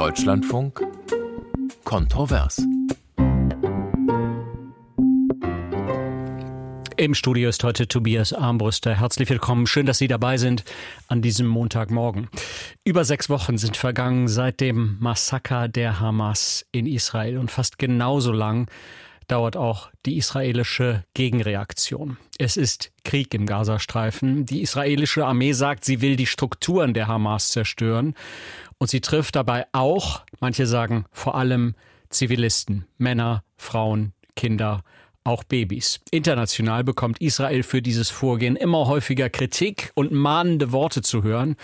Deutschlandfunk Kontrovers. Im Studio ist heute Tobias Armbruster. Herzlich willkommen. Schön, dass Sie dabei sind an diesem Montagmorgen. Über sechs Wochen sind vergangen seit dem Massaker der Hamas in Israel und fast genauso lang dauert auch die israelische Gegenreaktion. Es ist Krieg im Gazastreifen. Die israelische Armee sagt, sie will die Strukturen der Hamas zerstören. Und sie trifft dabei auch, manche sagen vor allem Zivilisten, Männer, Frauen, Kinder, auch Babys. International bekommt Israel für dieses Vorgehen immer häufiger Kritik und mahnende Worte zu hören,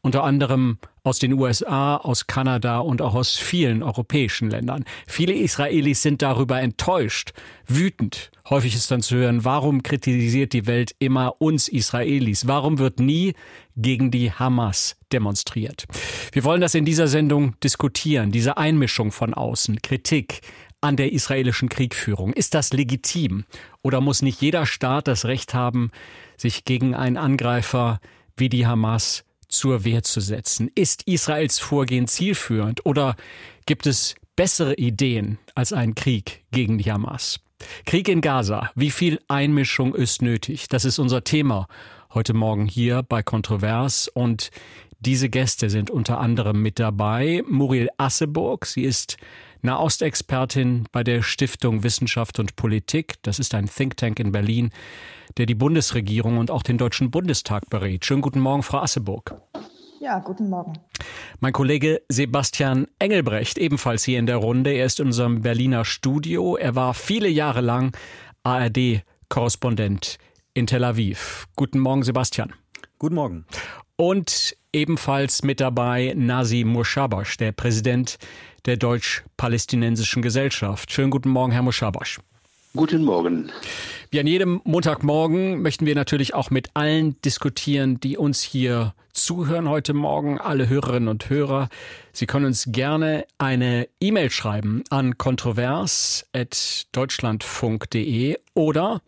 unter anderem aus den USA, aus Kanada und auch aus vielen europäischen Ländern. Viele Israelis sind darüber enttäuscht, wütend. Häufig ist dann zu hören, warum kritisiert die Welt immer uns Israelis? Warum wird nie gegen die Hamas demonstriert? Wir wollen das in dieser Sendung diskutieren, diese Einmischung von außen, Kritik, an der israelischen Kriegführung? Ist das legitim? Oder muss nicht jeder Staat das Recht haben, sich gegen einen Angreifer wie die Hamas zur Wehr zu setzen? Ist Israels Vorgehen zielführend oder gibt es bessere Ideen als einen Krieg gegen die Hamas? Krieg in Gaza. Wie viel Einmischung ist nötig? Das ist unser Thema heute Morgen hier bei Kontrovers und diese Gäste sind unter anderem mit dabei. Muriel Asseburg, sie ist Nahostexpertin bei der Stiftung Wissenschaft und Politik. Das ist ein Think Tank in Berlin, der die Bundesregierung und auch den Deutschen Bundestag berät. Schönen guten Morgen, Frau Asseburg. Ja, guten Morgen. Mein Kollege Sebastian Engelbrecht, ebenfalls hier in der Runde. Er ist in unserem Berliner Studio. Er war viele Jahre lang ARD-Korrespondent in Tel Aviv. Guten Morgen, Sebastian. Guten Morgen. Und ebenfalls mit dabei Nasi Mushabash, der Präsident der Deutsch-Palästinensischen Gesellschaft. Schönen guten Morgen, Herr Mushabash. Guten Morgen. Wie an jedem Montagmorgen möchten wir natürlich auch mit allen diskutieren, die uns hier zuhören heute Morgen, alle Hörerinnen und Hörer. Sie können uns gerne eine E-Mail schreiben an kontrovers.deutschlandfunk.de oder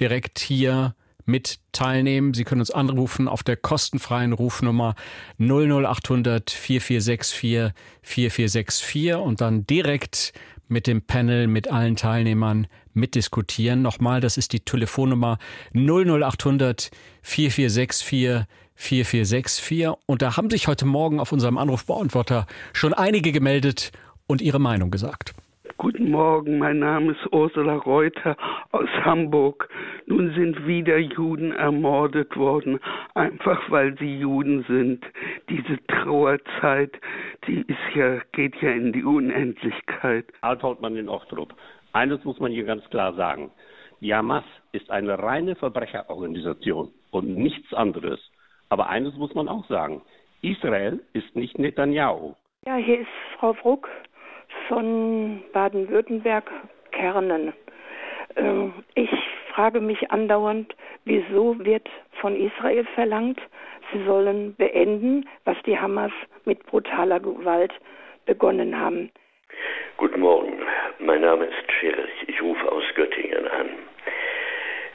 direkt hier mit teilnehmen. Sie können uns anrufen auf der kostenfreien Rufnummer 00800 4464 4464 und dann direkt mit dem Panel, mit allen Teilnehmern mitdiskutieren. Nochmal, das ist die Telefonnummer 00800 4464 4464 und da haben sich heute Morgen auf unserem Anrufbeantworter schon einige gemeldet und ihre Meinung gesagt. Guten Morgen, mein Name ist Ursula Reuter aus Hamburg. Nun sind wieder Juden ermordet worden, einfach weil sie Juden sind. Diese Trauerzeit, die ist ja, geht ja in die Unendlichkeit. Althautmann in Ochtrup. Eines muss man hier ganz klar sagen. Die Hamas ist eine reine Verbrecherorganisation und nichts anderes. Aber eines muss man auch sagen. Israel ist nicht Netanyahu. Ja, hier ist Frau Bruck von Baden-Württemberg, Kernen. Ähm, ich frage mich andauernd, wieso wird von Israel verlangt, sie sollen beenden, was die Hamas mit brutaler Gewalt begonnen haben. Guten Morgen, mein Name ist Schirch, ich rufe aus Göttingen an.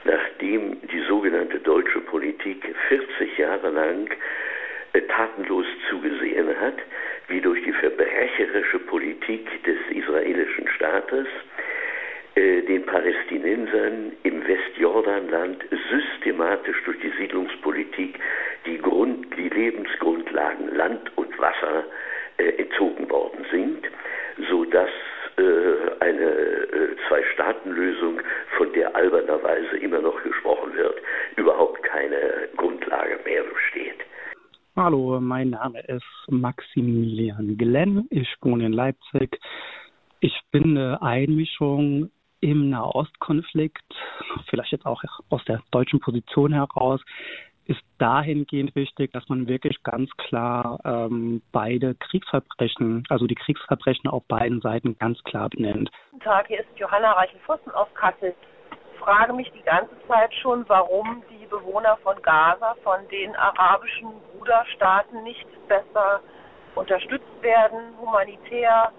Nachdem die sogenannte deutsche Politik 40 Jahre lang tatenlos zugesehen hat, wie durch die verbrecherische Politik des israelischen Staates äh, den Palästinensern im Westjordanland systematisch durch die Siedlungspolitik die, Grund, die Lebensgrundlagen Land und Wasser äh, entzogen worden sind, sodass äh, eine äh, Zwei-Staaten-Lösung, von der albernerweise immer noch gesprochen wird, überhaupt keine Grundlage mehr besteht. Hallo, mein Name ist Maximilian Glenn. Ich wohne in Leipzig. Ich finde Einmischung im Nahostkonflikt, vielleicht jetzt auch aus der deutschen Position heraus, ist dahingehend wichtig, dass man wirklich ganz klar ähm, beide Kriegsverbrechen, also die Kriegsverbrechen auf beiden Seiten ganz klar benennt. Guten Tag, hier ist Johanna Reichenfussen aus Kassel frage mich die ganze Zeit schon, warum die Bewohner von Gaza von den arabischen Bruderstaaten nicht besser unterstützt werden, humanitär,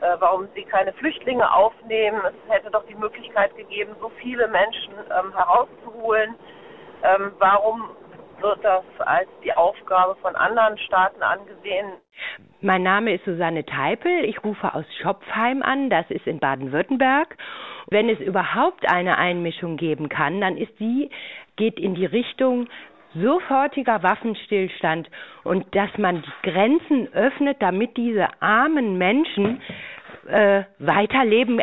äh, warum sie keine Flüchtlinge aufnehmen. Es hätte doch die Möglichkeit gegeben, so viele Menschen ähm, herauszuholen. Ähm, warum wird das als die Aufgabe von anderen Staaten angesehen? Mein Name ist Susanne Teipel. Ich rufe aus Schopfheim an. Das ist in Baden-Württemberg. Wenn es überhaupt eine Einmischung geben kann, dann ist die, geht in die Richtung sofortiger Waffenstillstand und dass man die Grenzen öffnet, damit diese armen Menschen äh, weiterleben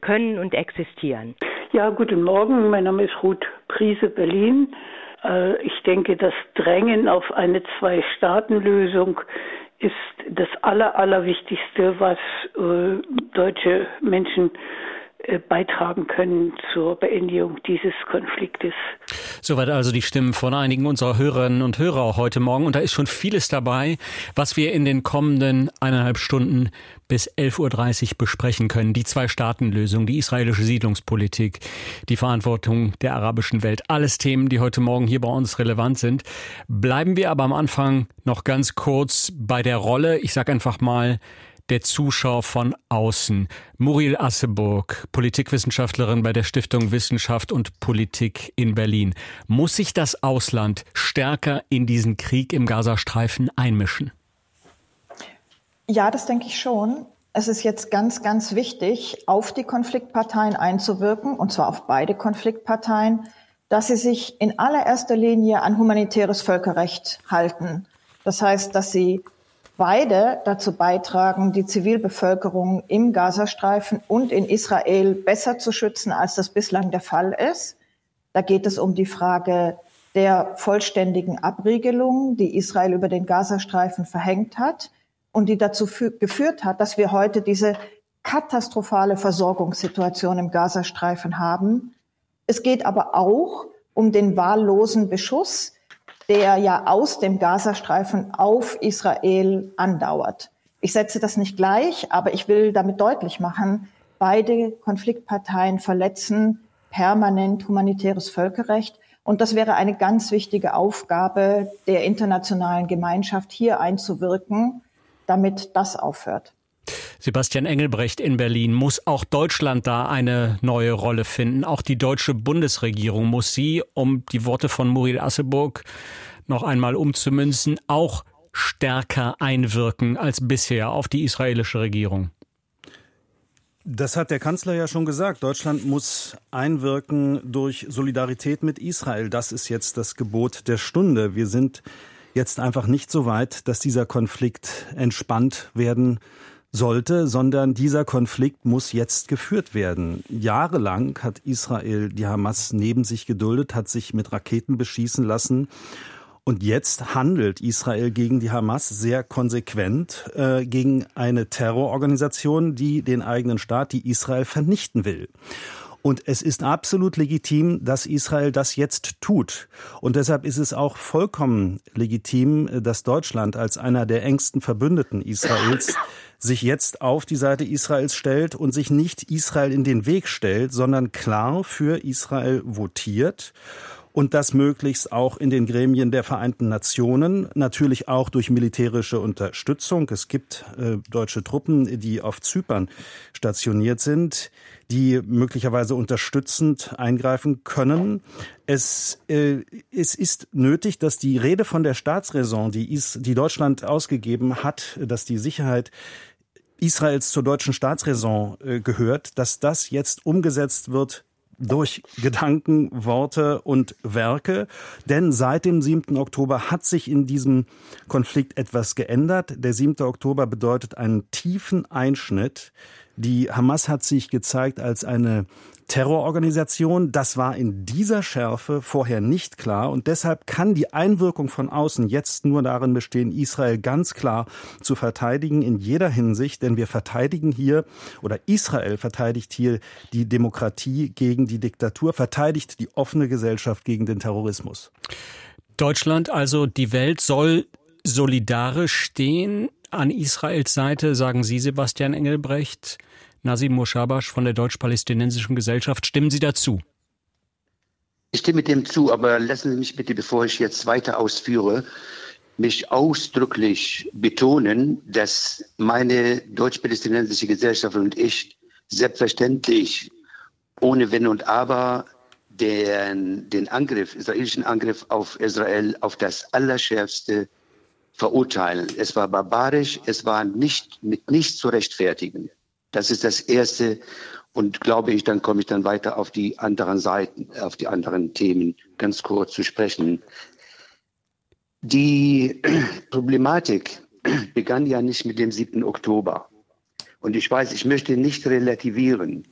können und existieren. Ja, guten Morgen. Mein Name ist Ruth Priese Berlin. Äh, ich denke, das Drängen auf eine Zwei-Staaten-Lösung ist das Aller, Allerwichtigste, was äh, deutsche Menschen beitragen können zur Beendigung dieses Konfliktes. Soweit also die Stimmen von einigen unserer Hörerinnen und Hörer heute Morgen. Und da ist schon vieles dabei, was wir in den kommenden eineinhalb Stunden bis 11.30 Uhr besprechen können. Die Zwei-Staaten-Lösung, die israelische Siedlungspolitik, die Verantwortung der arabischen Welt. Alles Themen, die heute Morgen hier bei uns relevant sind. Bleiben wir aber am Anfang noch ganz kurz bei der Rolle, ich sage einfach mal, der Zuschauer von außen. Muriel Asseburg, Politikwissenschaftlerin bei der Stiftung Wissenschaft und Politik in Berlin. Muss sich das Ausland stärker in diesen Krieg im Gazastreifen einmischen? Ja, das denke ich schon. Es ist jetzt ganz, ganz wichtig, auf die Konfliktparteien einzuwirken, und zwar auf beide Konfliktparteien, dass sie sich in allererster Linie an humanitäres Völkerrecht halten. Das heißt, dass sie beide dazu beitragen, die Zivilbevölkerung im Gazastreifen und in Israel besser zu schützen, als das bislang der Fall ist. Da geht es um die Frage der vollständigen Abriegelung, die Israel über den Gazastreifen verhängt hat und die dazu geführt hat, dass wir heute diese katastrophale Versorgungssituation im Gazastreifen haben. Es geht aber auch um den wahllosen Beschuss, der ja aus dem Gazastreifen auf Israel andauert. Ich setze das nicht gleich, aber ich will damit deutlich machen, beide Konfliktparteien verletzen permanent humanitäres Völkerrecht. Und das wäre eine ganz wichtige Aufgabe der internationalen Gemeinschaft, hier einzuwirken, damit das aufhört. Sebastian Engelbrecht in Berlin. Muss auch Deutschland da eine neue Rolle finden? Auch die deutsche Bundesregierung muss sie, um die Worte von Muriel Asseburg noch einmal umzumünzen, auch stärker einwirken als bisher auf die israelische Regierung? Das hat der Kanzler ja schon gesagt. Deutschland muss einwirken durch Solidarität mit Israel. Das ist jetzt das Gebot der Stunde. Wir sind jetzt einfach nicht so weit, dass dieser Konflikt entspannt werden sollte, sondern dieser Konflikt muss jetzt geführt werden. Jahrelang hat Israel die Hamas neben sich geduldet, hat sich mit Raketen beschießen lassen. Und jetzt handelt Israel gegen die Hamas sehr konsequent, äh, gegen eine Terrororganisation, die den eigenen Staat, die Israel vernichten will. Und es ist absolut legitim, dass Israel das jetzt tut. Und deshalb ist es auch vollkommen legitim, dass Deutschland als einer der engsten Verbündeten Israels sich jetzt auf die Seite Israels stellt und sich nicht Israel in den Weg stellt, sondern klar für Israel votiert und das möglichst auch in den Gremien der Vereinten Nationen, natürlich auch durch militärische Unterstützung. Es gibt äh, deutsche Truppen, die auf Zypern stationiert sind, die möglicherweise unterstützend eingreifen können. Es, äh, es ist nötig, dass die Rede von der Staatsräson, die, is, die Deutschland ausgegeben hat, dass die Sicherheit Israels zur deutschen Staatsräson äh, gehört, dass das jetzt umgesetzt wird durch Gedanken, Worte und Werke. Denn seit dem 7. Oktober hat sich in diesem Konflikt etwas geändert. Der 7. Oktober bedeutet einen tiefen Einschnitt. Die Hamas hat sich gezeigt als eine Terrororganisation. Das war in dieser Schärfe vorher nicht klar und deshalb kann die Einwirkung von außen jetzt nur darin bestehen, Israel ganz klar zu verteidigen in jeder Hinsicht, denn wir verteidigen hier oder Israel verteidigt hier die Demokratie gegen die Diktatur, verteidigt die offene Gesellschaft gegen den Terrorismus. Deutschland, also die Welt soll solidarisch stehen an Israels Seite, sagen Sie, Sebastian Engelbrecht. Nasim Moshabash von der Deutsch-Palästinensischen Gesellschaft. Stimmen Sie dazu? Ich stimme dem zu, aber lassen Sie mich bitte, bevor ich jetzt weiter ausführe, mich ausdrücklich betonen, dass meine deutsch-palästinensische Gesellschaft und ich selbstverständlich ohne Wenn und Aber den, den Angriff, israelischen Angriff auf Israel auf das Allerschärfste verurteilen. Es war barbarisch, es war nicht mit nichts zu rechtfertigen. Das ist das Erste. Und glaube ich, dann komme ich dann weiter auf die anderen Seiten, auf die anderen Themen ganz kurz zu sprechen. Die Problematik begann ja nicht mit dem 7. Oktober. Und ich weiß, ich möchte nicht relativieren.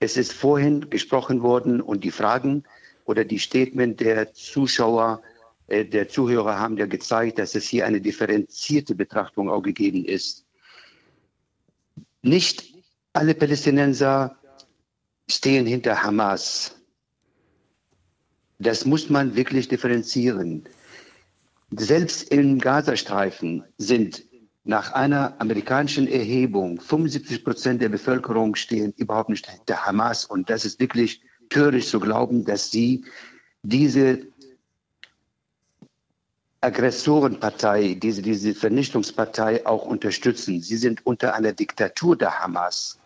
Es ist vorhin gesprochen worden und die Fragen oder die Statement der Zuschauer, der Zuhörer haben ja gezeigt, dass es hier eine differenzierte Betrachtung auch gegeben ist. Nicht alle Palästinenser stehen hinter Hamas. Das muss man wirklich differenzieren. Selbst im Gazastreifen sind nach einer amerikanischen Erhebung 75 Prozent der Bevölkerung stehen überhaupt nicht hinter Hamas. Und das ist wirklich töricht zu glauben, dass sie diese Aggressorenpartei, diese, diese Vernichtungspartei auch unterstützen. Sie sind unter einer Diktatur der Hamas.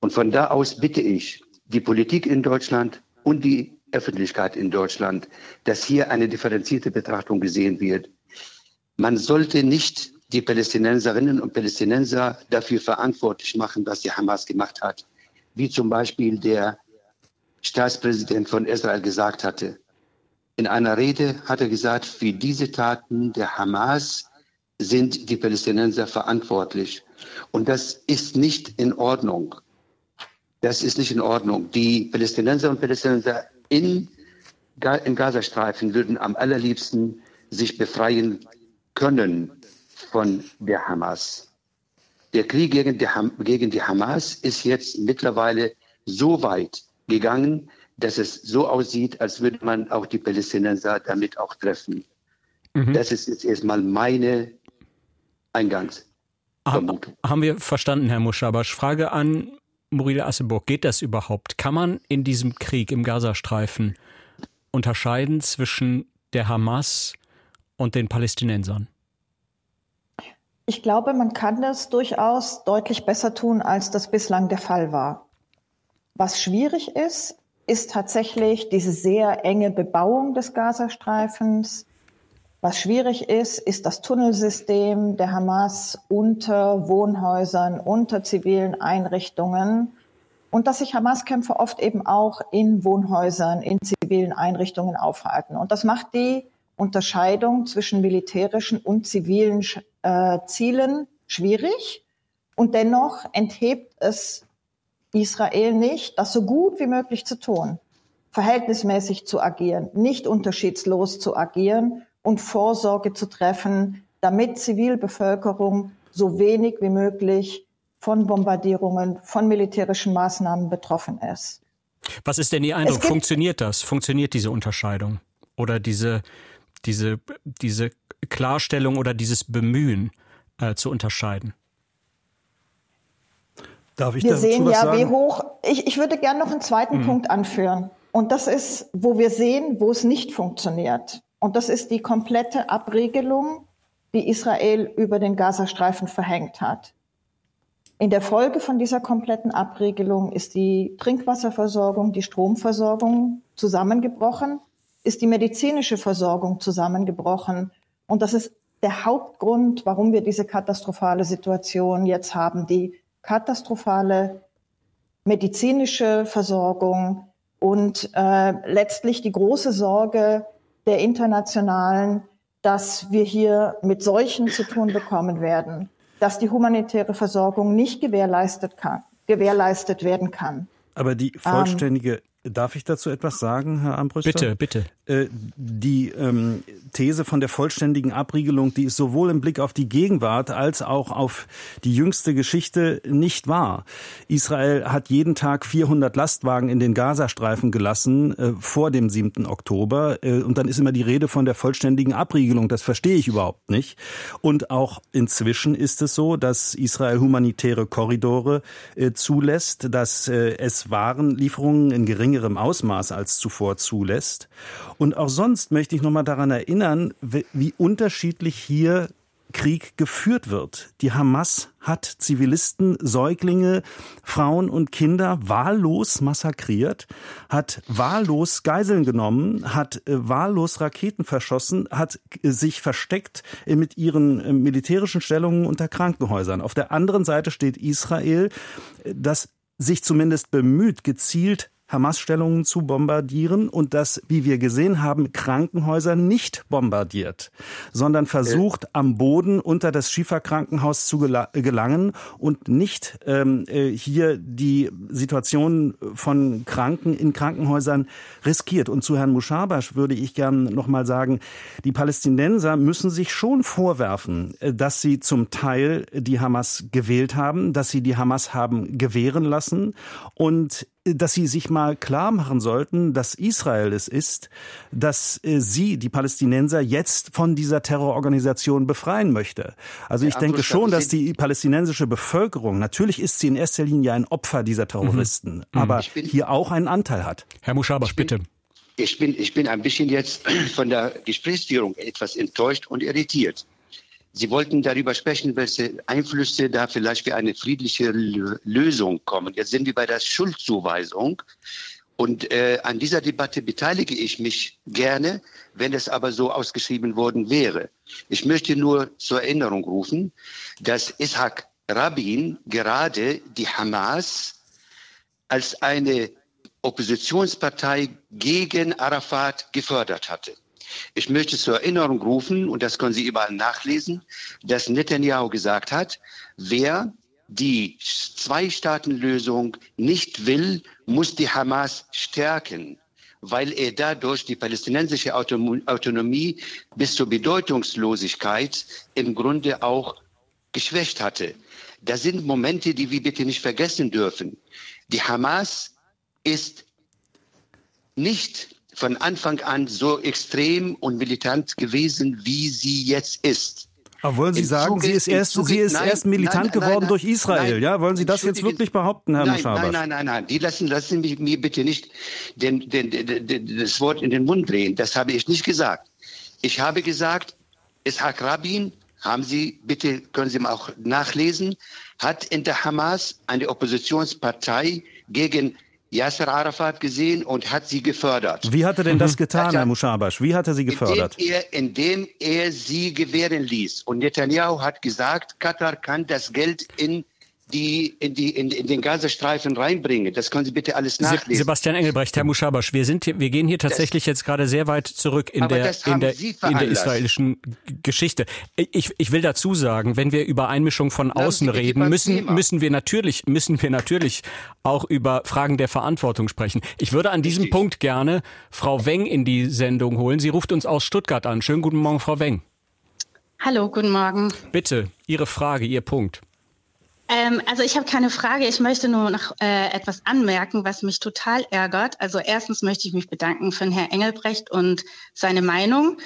Und von da aus bitte ich die Politik in Deutschland und die Öffentlichkeit in Deutschland, dass hier eine differenzierte Betrachtung gesehen wird. Man sollte nicht die Palästinenserinnen und Palästinenser dafür verantwortlich machen, was die Hamas gemacht hat. Wie zum Beispiel der Staatspräsident von Israel gesagt hatte. In einer Rede hat er gesagt, für diese Taten der Hamas sind die Palästinenser verantwortlich. Und das ist nicht in Ordnung. Das ist nicht in Ordnung. Die Palästinenser und Palästinenser in, im Gazastreifen würden am allerliebsten sich befreien können von der Hamas. Der Krieg gegen die, gegen die Hamas ist jetzt mittlerweile so weit gegangen, dass es so aussieht, als würde man auch die Palästinenser damit auch treffen. Mhm. Das ist jetzt erstmal meine Eingangsvermutung. Haben wir verstanden, Herr Muschabasch. Frage an Muride Asseburg. Geht das überhaupt? Kann man in diesem Krieg im Gazastreifen unterscheiden zwischen der Hamas und den Palästinensern? Ich glaube, man kann das durchaus deutlich besser tun, als das bislang der Fall war. Was schwierig ist, ist tatsächlich diese sehr enge Bebauung des Gazastreifens. Was schwierig ist, ist das Tunnelsystem der Hamas unter Wohnhäusern, unter zivilen Einrichtungen und dass sich Hamas-Kämpfer oft eben auch in Wohnhäusern, in zivilen Einrichtungen aufhalten. Und das macht die Unterscheidung zwischen militärischen und zivilen äh, Zielen schwierig. Und dennoch enthebt es Israel nicht, das so gut wie möglich zu tun, verhältnismäßig zu agieren, nicht unterschiedslos zu agieren und Vorsorge zu treffen, damit Zivilbevölkerung so wenig wie möglich von Bombardierungen, von militärischen Maßnahmen betroffen ist. Was ist denn Ihr Eindruck? Funktioniert das? Funktioniert diese Unterscheidung? Oder diese, diese, diese Klarstellung oder dieses Bemühen äh, zu unterscheiden? Darf ich wir sehen ja, sagen? wie hoch. Ich, ich würde gerne noch einen zweiten mhm. Punkt anführen. Und das ist, wo wir sehen, wo es nicht funktioniert. Und das ist die komplette Abregelung, die Israel über den Gazastreifen verhängt hat. In der Folge von dieser kompletten Abregelung ist die Trinkwasserversorgung, die Stromversorgung zusammengebrochen, ist die medizinische Versorgung zusammengebrochen. Und das ist der Hauptgrund, warum wir diese katastrophale Situation jetzt haben, die katastrophale medizinische Versorgung und äh, letztlich die große Sorge der Internationalen, dass wir hier mit Seuchen zu tun bekommen werden, dass die humanitäre Versorgung nicht gewährleistet, kann, gewährleistet werden kann. Aber die vollständige Darf ich dazu etwas sagen, Herr Ambrüster? Bitte, bitte. Äh, die ähm, These von der vollständigen Abriegelung, die ist sowohl im Blick auf die Gegenwart als auch auf die jüngste Geschichte nicht wahr. Israel hat jeden Tag 400 Lastwagen in den Gazastreifen gelassen äh, vor dem 7. Oktober. Äh, und dann ist immer die Rede von der vollständigen Abriegelung. Das verstehe ich überhaupt nicht. Und auch inzwischen ist es so, dass Israel humanitäre Korridore äh, zulässt, dass äh, es Warenlieferungen in geringen geringerem Ausmaß als zuvor zulässt. Und auch sonst möchte ich noch mal daran erinnern, wie unterschiedlich hier Krieg geführt wird. Die Hamas hat Zivilisten, Säuglinge, Frauen und Kinder wahllos massakriert, hat wahllos Geiseln genommen, hat äh, wahllos Raketen verschossen, hat äh, sich versteckt äh, mit ihren militärischen Stellungen unter Krankenhäusern. Auf der anderen Seite steht Israel, das sich zumindest bemüht, gezielt Hamas-Stellungen zu bombardieren und das, wie wir gesehen haben, Krankenhäuser nicht bombardiert, sondern versucht, am Boden unter das Schieferkrankenhaus zu gelangen und nicht ähm, äh, hier die Situation von Kranken in Krankenhäusern riskiert. Und zu Herrn Mushabash würde ich gern noch mal sagen, die Palästinenser müssen sich schon vorwerfen, äh, dass sie zum Teil die Hamas gewählt haben, dass sie die Hamas haben gewähren lassen und dass sie sich mal klar machen sollten, dass Israel es ist, dass äh, sie, die Palästinenser, jetzt von dieser Terrororganisation befreien möchte. Also ich denke schon, dass die palästinensische Bevölkerung, natürlich ist sie in erster Linie ein Opfer dieser Terroristen, mhm. aber bin, hier auch einen Anteil hat. Herr Muschabasch, bitte. Ich bin, ich bin ein bisschen jetzt von der Gesprächsführung etwas enttäuscht und irritiert. Sie wollten darüber sprechen, welche Einflüsse da vielleicht für eine friedliche Lösung kommen. Jetzt sind wir bei der Schuldzuweisung. Und äh, an dieser Debatte beteilige ich mich gerne, wenn es aber so ausgeschrieben worden wäre. Ich möchte nur zur Erinnerung rufen, dass Ishak Rabin gerade die Hamas als eine Oppositionspartei gegen Arafat gefördert hatte. Ich möchte zur Erinnerung rufen, und das können Sie überall nachlesen, dass Netanyahu gesagt hat, wer die Zwei-Staaten-Lösung nicht will, muss die Hamas stärken, weil er dadurch die palästinensische Autonomie bis zur Bedeutungslosigkeit im Grunde auch geschwächt hatte. Das sind Momente, die wir bitte nicht vergessen dürfen. Die Hamas ist nicht von Anfang an so extrem und militant gewesen, wie sie jetzt ist. Aber wollen Sie Im sagen, Zuge, sie ist erst, Zuge, sie ist nein, erst militant nein, nein, geworden durch Israel, ja? Wollen Sie das jetzt wirklich behaupten, Herr nein, Nein, nein, nein, nein. Die lassen, lassen mich, mir bitte nicht den, den, den, das Wort in den Mund drehen. Das habe ich nicht gesagt. Ich habe gesagt, Ishak Rabin, haben Sie, bitte können Sie mal auch nachlesen, hat in der Hamas eine Oppositionspartei gegen Yasser Arafat gesehen und hat sie gefördert. Wie hat er denn das mhm. getan, Herr Mushabash? Wie hat er sie gefördert? Indem er, indem er sie gewähren ließ. Und Netanyahu hat gesagt, Katar kann das Geld in die in, die, in, in den Gazastreifen reinbringen. Das können Sie bitte alles nachlesen. Sebastian Engelbrecht, Herr Mushabash, wir, sind hier, wir gehen hier tatsächlich das, jetzt gerade sehr weit zurück in der, in der, in der israelischen Geschichte. Ich, ich will dazu sagen, wenn wir über Einmischung von außen reden, müssen, müssen, wir natürlich, müssen wir natürlich auch über Fragen der Verantwortung sprechen. Ich würde an diesem Richtig. Punkt gerne Frau Weng in die Sendung holen. Sie ruft uns aus Stuttgart an. Schönen guten Morgen, Frau Weng. Hallo, guten Morgen. Bitte, Ihre Frage, Ihr Punkt. Ähm, also ich habe keine Frage. Ich möchte nur noch äh, etwas anmerken, was mich total ärgert. Also erstens möchte ich mich bedanken für Herrn Engelbrecht und seine Meinung.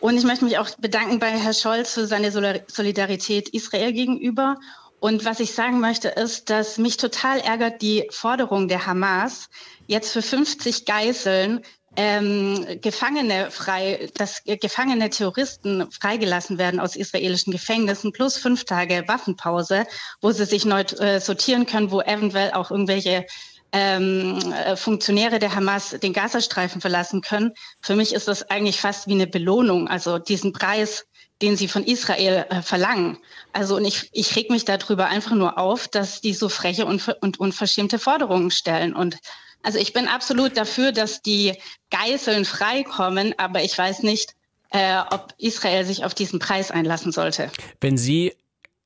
Und ich möchte mich auch bedanken bei Herrn Scholz für seine Solidarität Israel gegenüber. Und was ich sagen möchte, ist, dass mich total ärgert die Forderung der Hamas, jetzt für 50 Geiseln ähm, Gefangene frei, dass gefangene Terroristen freigelassen werden aus israelischen Gefängnissen plus fünf Tage Waffenpause, wo sie sich neu äh, sortieren können, wo eventuell auch irgendwelche ähm, äh, Funktionäre der Hamas den Gazastreifen verlassen können. Für mich ist das eigentlich fast wie eine Belohnung, also diesen Preis, den sie von Israel äh, verlangen. Also und ich, ich reg mich darüber einfach nur auf, dass die so freche und, und unverschämte Forderungen stellen. Und also ich bin absolut dafür, dass die Geiseln freikommen, aber ich weiß nicht, äh, ob Israel sich auf diesen Preis einlassen sollte. Wenn Sie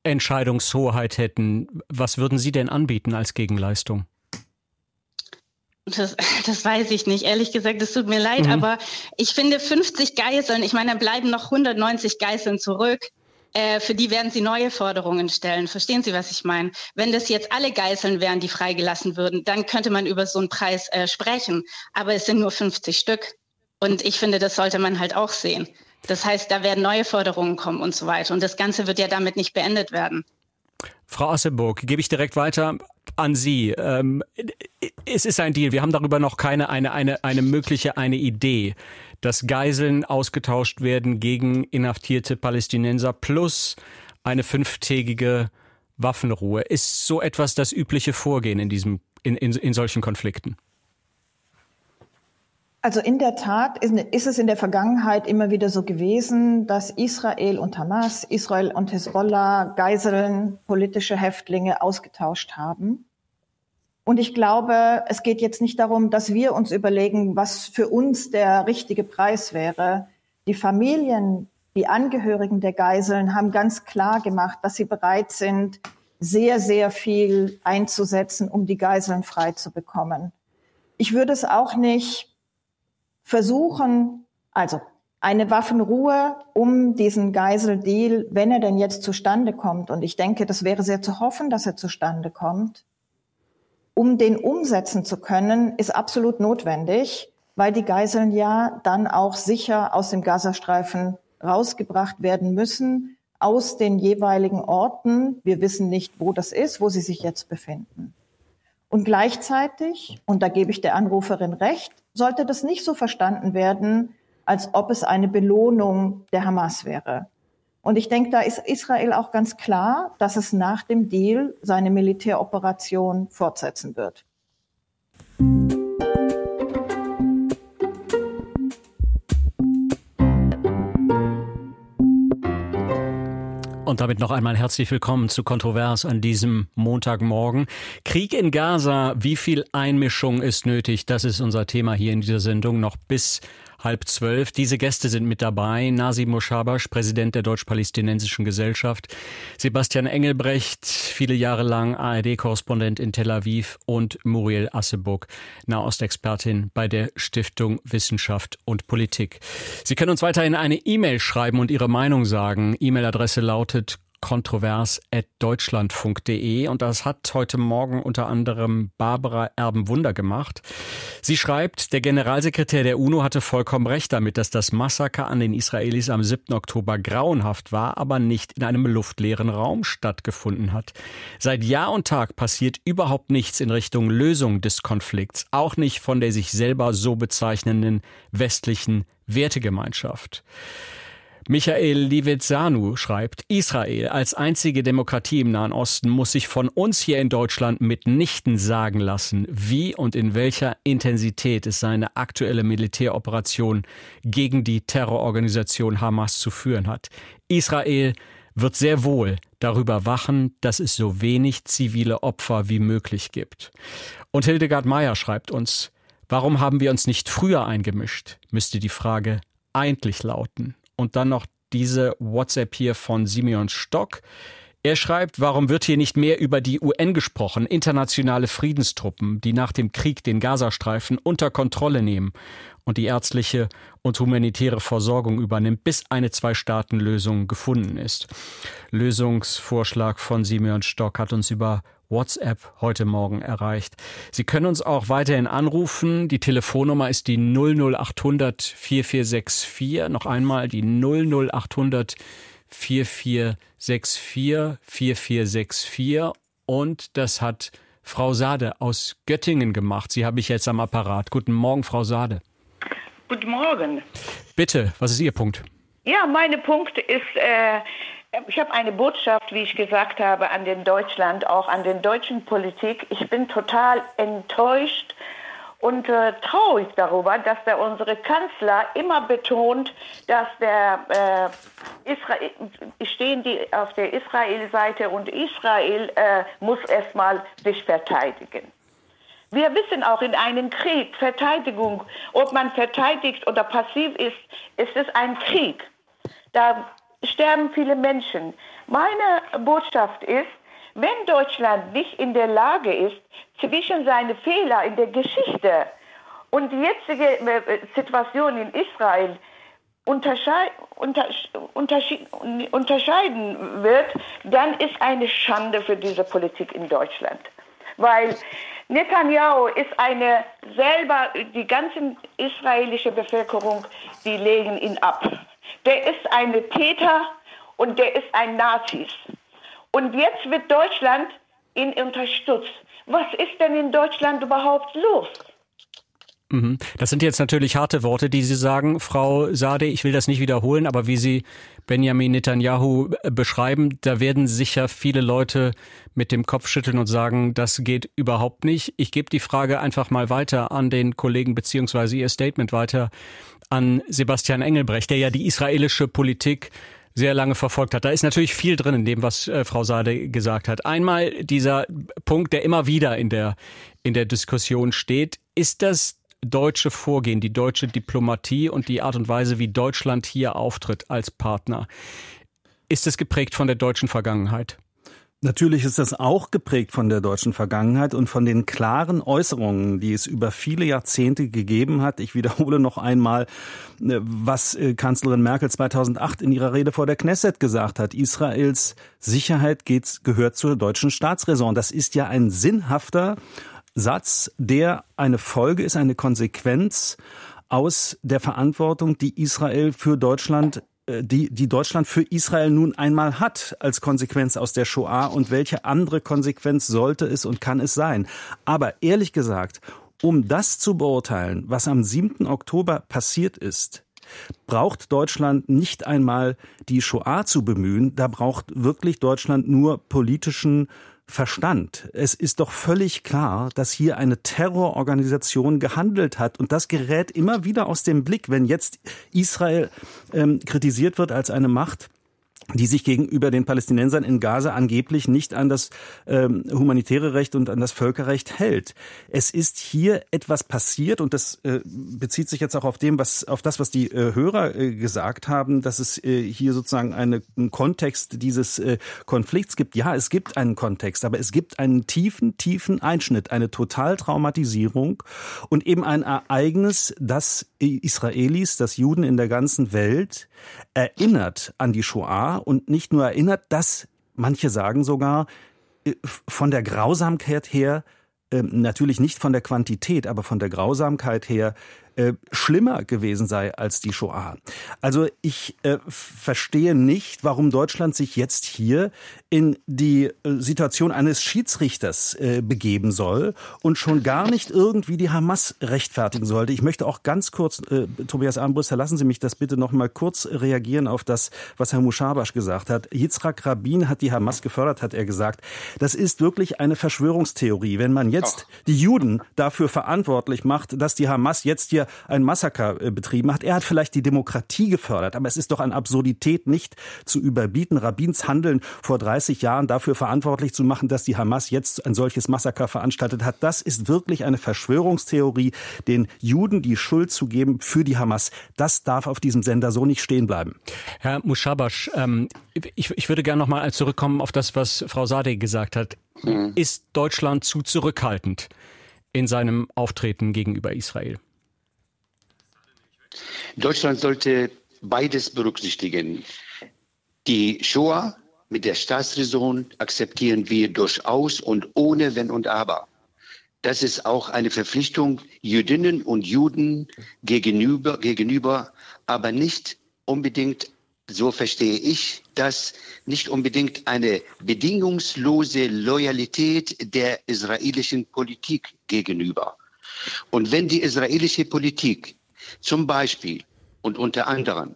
Entscheidungshoheit hätten, was würden Sie denn anbieten als Gegenleistung? Das, das weiß ich nicht. Ehrlich gesagt, es tut mir leid, mhm. aber ich finde 50 Geiseln, ich meine, dann bleiben noch 190 Geiseln zurück. Äh, für die werden sie neue Forderungen stellen. Verstehen Sie, was ich meine? Wenn das jetzt alle Geiseln wären, die freigelassen würden, dann könnte man über so einen Preis äh, sprechen. Aber es sind nur 50 Stück. Und ich finde, das sollte man halt auch sehen. Das heißt, da werden neue Forderungen kommen und so weiter. Und das Ganze wird ja damit nicht beendet werden. Frau Asseburg, gebe ich direkt weiter an Sie. Ähm, es ist ein Deal. Wir haben darüber noch keine eine, eine, eine mögliche eine Idee dass Geiseln ausgetauscht werden gegen inhaftierte Palästinenser plus eine fünftägige Waffenruhe. Ist so etwas das übliche Vorgehen in, diesem, in, in, in solchen Konflikten? Also in der Tat ist, ist, es in der Vergangenheit immer wieder so gewesen, dass Israel und Hamas, Israel und Hezbollah Geiseln, politische Häftlinge ausgetauscht haben. Und ich glaube, es geht jetzt nicht darum, dass wir uns überlegen, was für uns der richtige Preis wäre. Die Familien, die Angehörigen der Geiseln haben ganz klar gemacht, dass sie bereit sind, sehr, sehr viel einzusetzen, um die Geiseln frei zu bekommen. Ich würde es auch nicht versuchen, also eine Waffenruhe um diesen Geiseldeal, wenn er denn jetzt zustande kommt, und ich denke, das wäre sehr zu hoffen, dass er zustande kommt, um den umsetzen zu können, ist absolut notwendig, weil die Geiseln ja dann auch sicher aus dem Gazastreifen rausgebracht werden müssen, aus den jeweiligen Orten. Wir wissen nicht, wo das ist, wo sie sich jetzt befinden. Und gleichzeitig, und da gebe ich der Anruferin recht, sollte das nicht so verstanden werden, als ob es eine Belohnung der Hamas wäre. Und ich denke, da ist Israel auch ganz klar, dass es nach dem Deal seine Militäroperation fortsetzen wird. Und damit noch einmal herzlich willkommen zu Kontrovers an diesem Montagmorgen. Krieg in Gaza, wie viel Einmischung ist nötig? Das ist unser Thema hier in dieser Sendung noch bis halb zwölf. Diese Gäste sind mit dabei. Nasi Moschabasch, Präsident der Deutsch-Palästinensischen Gesellschaft. Sebastian Engelbrecht, viele Jahre lang ARD-Korrespondent in Tel Aviv. Und Muriel Asseburg, Nahostexpertin bei der Stiftung Wissenschaft und Politik. Sie können uns weiterhin eine E-Mail schreiben und Ihre Meinung sagen. E-Mail-Adresse lautet kontrovers.deutschlandfunk.de und das hat heute Morgen unter anderem Barbara Erbenwunder gemacht. Sie schreibt, der Generalsekretär der UNO hatte vollkommen recht damit, dass das Massaker an den Israelis am 7. Oktober grauenhaft war, aber nicht in einem luftleeren Raum stattgefunden hat. Seit Jahr und Tag passiert überhaupt nichts in Richtung Lösung des Konflikts, auch nicht von der sich selber so bezeichnenden westlichen Wertegemeinschaft. Michael Livezanu schreibt, Israel als einzige Demokratie im Nahen Osten muss sich von uns hier in Deutschland mitnichten sagen lassen, wie und in welcher Intensität es seine aktuelle Militäroperation gegen die Terrororganisation Hamas zu führen hat. Israel wird sehr wohl darüber wachen, dass es so wenig zivile Opfer wie möglich gibt. Und Hildegard Meyer schreibt uns, warum haben wir uns nicht früher eingemischt, müsste die Frage eigentlich lauten. Und dann noch diese WhatsApp hier von Simeon Stock. Er schreibt, warum wird hier nicht mehr über die UN gesprochen, internationale Friedenstruppen, die nach dem Krieg den Gazastreifen unter Kontrolle nehmen und die ärztliche und humanitäre Versorgung übernimmt, bis eine Zwei-Staaten-Lösung gefunden ist. Lösungsvorschlag von Simeon Stock hat uns über WhatsApp heute Morgen erreicht. Sie können uns auch weiterhin anrufen. Die Telefonnummer ist die 00800 4464. Noch einmal die 00800 4464 4464. Und das hat Frau Sade aus Göttingen gemacht. Sie habe ich jetzt am Apparat. Guten Morgen, Frau Sade. Guten Morgen. Bitte, was ist Ihr Punkt? Ja, mein Punkt ist, äh, ich habe eine Botschaft, wie ich gesagt habe, an den Deutschland, auch an den deutschen Politik. Ich bin total enttäuscht und äh, traurig darüber, dass der unsere Kanzler immer betont, dass der äh, Israel stehen die auf der Israel-Seite und Israel äh, muss erstmal sich verteidigen. Wir wissen auch in einem Krieg Verteidigung, ob man verteidigt oder passiv ist, ist es ein Krieg. Da sterben viele Menschen. Meine Botschaft ist, wenn Deutschland nicht in der Lage ist, zwischen seine Fehler in der Geschichte und die jetzige äh, Situation in Israel unterscheiden wird, dann ist eine Schande für diese Politik in Deutschland. Weil Netanyahu ist eine selber, die ganze israelische Bevölkerung, die legen ihn ab. Der ist ein Täter und der ist ein Nazis. Und jetzt wird Deutschland ihn unterstützt. Was ist denn in Deutschland überhaupt los? Mhm. Das sind jetzt natürlich harte Worte, die Sie sagen, Frau Sade. Ich will das nicht wiederholen, aber wie Sie Benjamin Netanyahu beschreiben, da werden sicher viele Leute mit dem Kopf schütteln und sagen, das geht überhaupt nicht. Ich gebe die Frage einfach mal weiter an den Kollegen beziehungsweise Ihr Statement weiter an Sebastian Engelbrecht, der ja die israelische Politik sehr lange verfolgt hat. Da ist natürlich viel drin in dem, was äh, Frau Sade gesagt hat. Einmal dieser Punkt, der immer wieder in der, in der Diskussion steht. Ist das deutsche Vorgehen, die deutsche Diplomatie und die Art und Weise, wie Deutschland hier auftritt als Partner, ist es geprägt von der deutschen Vergangenheit? Natürlich ist das auch geprägt von der deutschen Vergangenheit und von den klaren Äußerungen, die es über viele Jahrzehnte gegeben hat. Ich wiederhole noch einmal, äh, was äh, Kanzlerin Merkel 2008 in ihrer Rede vor der Knesset gesagt hat. Israels Sicherheit geht, gehört zur deutschen Staatsräson. Das ist ja ein sinnhafter Satz, der eine Folge ist, eine Konsequenz aus der Verantwortung, die Israel für Deutschland die, die Deutschland für Israel nun einmal hat als Konsequenz aus der Shoah und welche andere Konsequenz sollte es und kann es sein. Aber ehrlich gesagt, um das zu beurteilen, was am 7. Oktober passiert ist, braucht Deutschland nicht einmal die Shoah zu bemühen, da braucht wirklich Deutschland nur politischen Verstand. Es ist doch völlig klar, dass hier eine Terrororganisation gehandelt hat. Und das gerät immer wieder aus dem Blick, wenn jetzt Israel ähm, kritisiert wird als eine Macht, die sich gegenüber den Palästinensern in Gaza angeblich nicht an das ähm, humanitäre Recht und an das Völkerrecht hält. Es ist hier etwas passiert und das äh, bezieht sich jetzt auch auf dem, was auf das, was die äh, Hörer äh, gesagt haben, dass es äh, hier sozusagen eine, einen Kontext dieses äh, Konflikts gibt. Ja, es gibt einen Kontext, aber es gibt einen tiefen, tiefen Einschnitt, eine Totaltraumatisierung und eben ein Ereignis, das Israelis, das Juden in der ganzen Welt erinnert an die Shoah und nicht nur erinnert, dass manche sagen sogar äh, von der Grausamkeit her, ähm, natürlich nicht von der Quantität, aber von der Grausamkeit her äh, schlimmer gewesen sei als die Shoah. Also ich äh, verstehe nicht, warum Deutschland sich jetzt hier in die äh, Situation eines Schiedsrichters äh, begeben soll und schon gar nicht irgendwie die Hamas rechtfertigen sollte. Ich möchte auch ganz kurz, äh, Tobias Armbrüster, lassen Sie mich das bitte noch mal kurz reagieren auf das, was Herr Mushabash gesagt hat. Yitzhak Rabin hat die Hamas gefördert, hat er gesagt. Das ist wirklich eine Verschwörungstheorie. Wenn man jetzt Ach. die Juden dafür verantwortlich macht, dass die Hamas jetzt hier hier ein Massaker äh, betrieben hat. Er hat vielleicht die Demokratie gefördert, aber es ist doch an Absurdität nicht zu überbieten, Rabins Handeln vor 30 Jahren dafür verantwortlich zu machen, dass die Hamas jetzt ein solches Massaker veranstaltet hat. Das ist wirklich eine Verschwörungstheorie, den Juden die Schuld zu geben für die Hamas. Das darf auf diesem Sender so nicht stehen bleiben. Herr Mushabash, ähm, ich, ich würde gerne noch mal zurückkommen auf das, was Frau Sadeh gesagt hat. Hm. Ist Deutschland zu zurückhaltend in seinem Auftreten gegenüber Israel? Deutschland sollte beides berücksichtigen. Die Shoah mit der Staatsräson akzeptieren wir durchaus und ohne Wenn und Aber. Das ist auch eine Verpflichtung Jüdinnen und Juden gegenüber, gegenüber, aber nicht unbedingt, so verstehe ich, das nicht unbedingt eine bedingungslose Loyalität der israelischen Politik gegenüber. Und wenn die israelische Politik zum Beispiel und unter anderem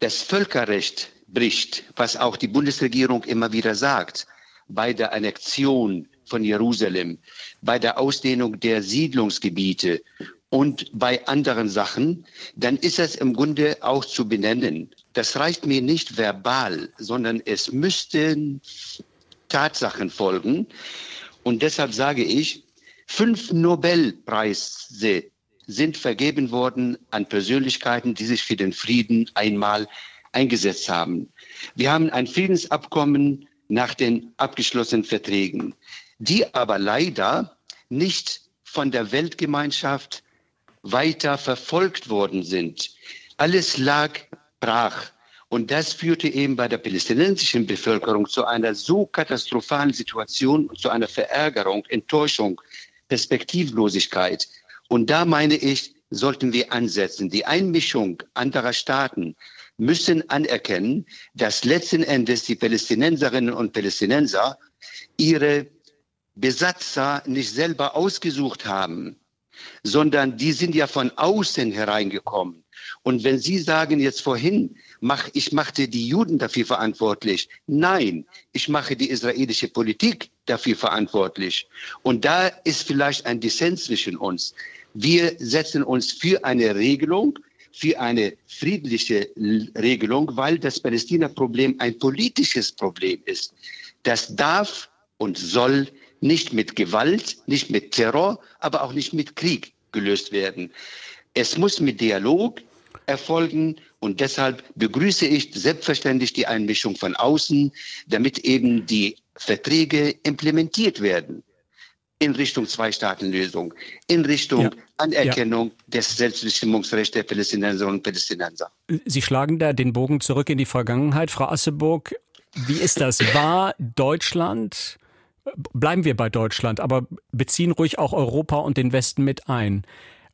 das Völkerrecht bricht, was auch die Bundesregierung immer wieder sagt, bei der Annexion von Jerusalem, bei der Ausdehnung der Siedlungsgebiete und bei anderen Sachen, dann ist es im Grunde auch zu benennen. Das reicht mir nicht verbal, sondern es müssten Tatsachen folgen. Und deshalb sage ich, fünf Nobelpreise sind vergeben worden an Persönlichkeiten, die sich für den Frieden einmal eingesetzt haben. Wir haben ein Friedensabkommen nach den abgeschlossenen Verträgen, die aber leider nicht von der Weltgemeinschaft weiter verfolgt worden sind. Alles lag brach. Und das führte eben bei der palästinensischen Bevölkerung zu einer so katastrophalen Situation, zu einer Verärgerung, Enttäuschung, Perspektivlosigkeit, und da meine ich, sollten wir ansetzen. Die Einmischung anderer Staaten müssen anerkennen, dass letzten Endes die Palästinenserinnen und Palästinenser ihre Besatzer nicht selber ausgesucht haben. sondern die sind ja von außen hereingekommen. Und wenn Sie sagen jetzt vorhin, mach, ich machte die Juden dafür verantwortlich. Nein, ich mache die israelische Politik dafür verantwortlich. Und da ist vielleicht ein Dissens zwischen uns. Wir setzen uns für eine Regelung, für eine friedliche Regelung, weil das Palästina-Problem ein politisches Problem ist. Das darf und soll nicht mit Gewalt, nicht mit Terror, aber auch nicht mit Krieg gelöst werden. Es muss mit Dialog erfolgen und deshalb begrüße ich selbstverständlich die Einmischung von außen, damit eben die Verträge implementiert werden in Richtung Zwei-Staaten-Lösung, in Richtung ja. Anerkennung ja. des Selbstbestimmungsrechts der Palästinenserinnen und Palästinenser. Sie schlagen da den Bogen zurück in die Vergangenheit, Frau Asseburg. Wie ist das? War Deutschland, bleiben wir bei Deutschland, aber beziehen ruhig auch Europa und den Westen mit ein.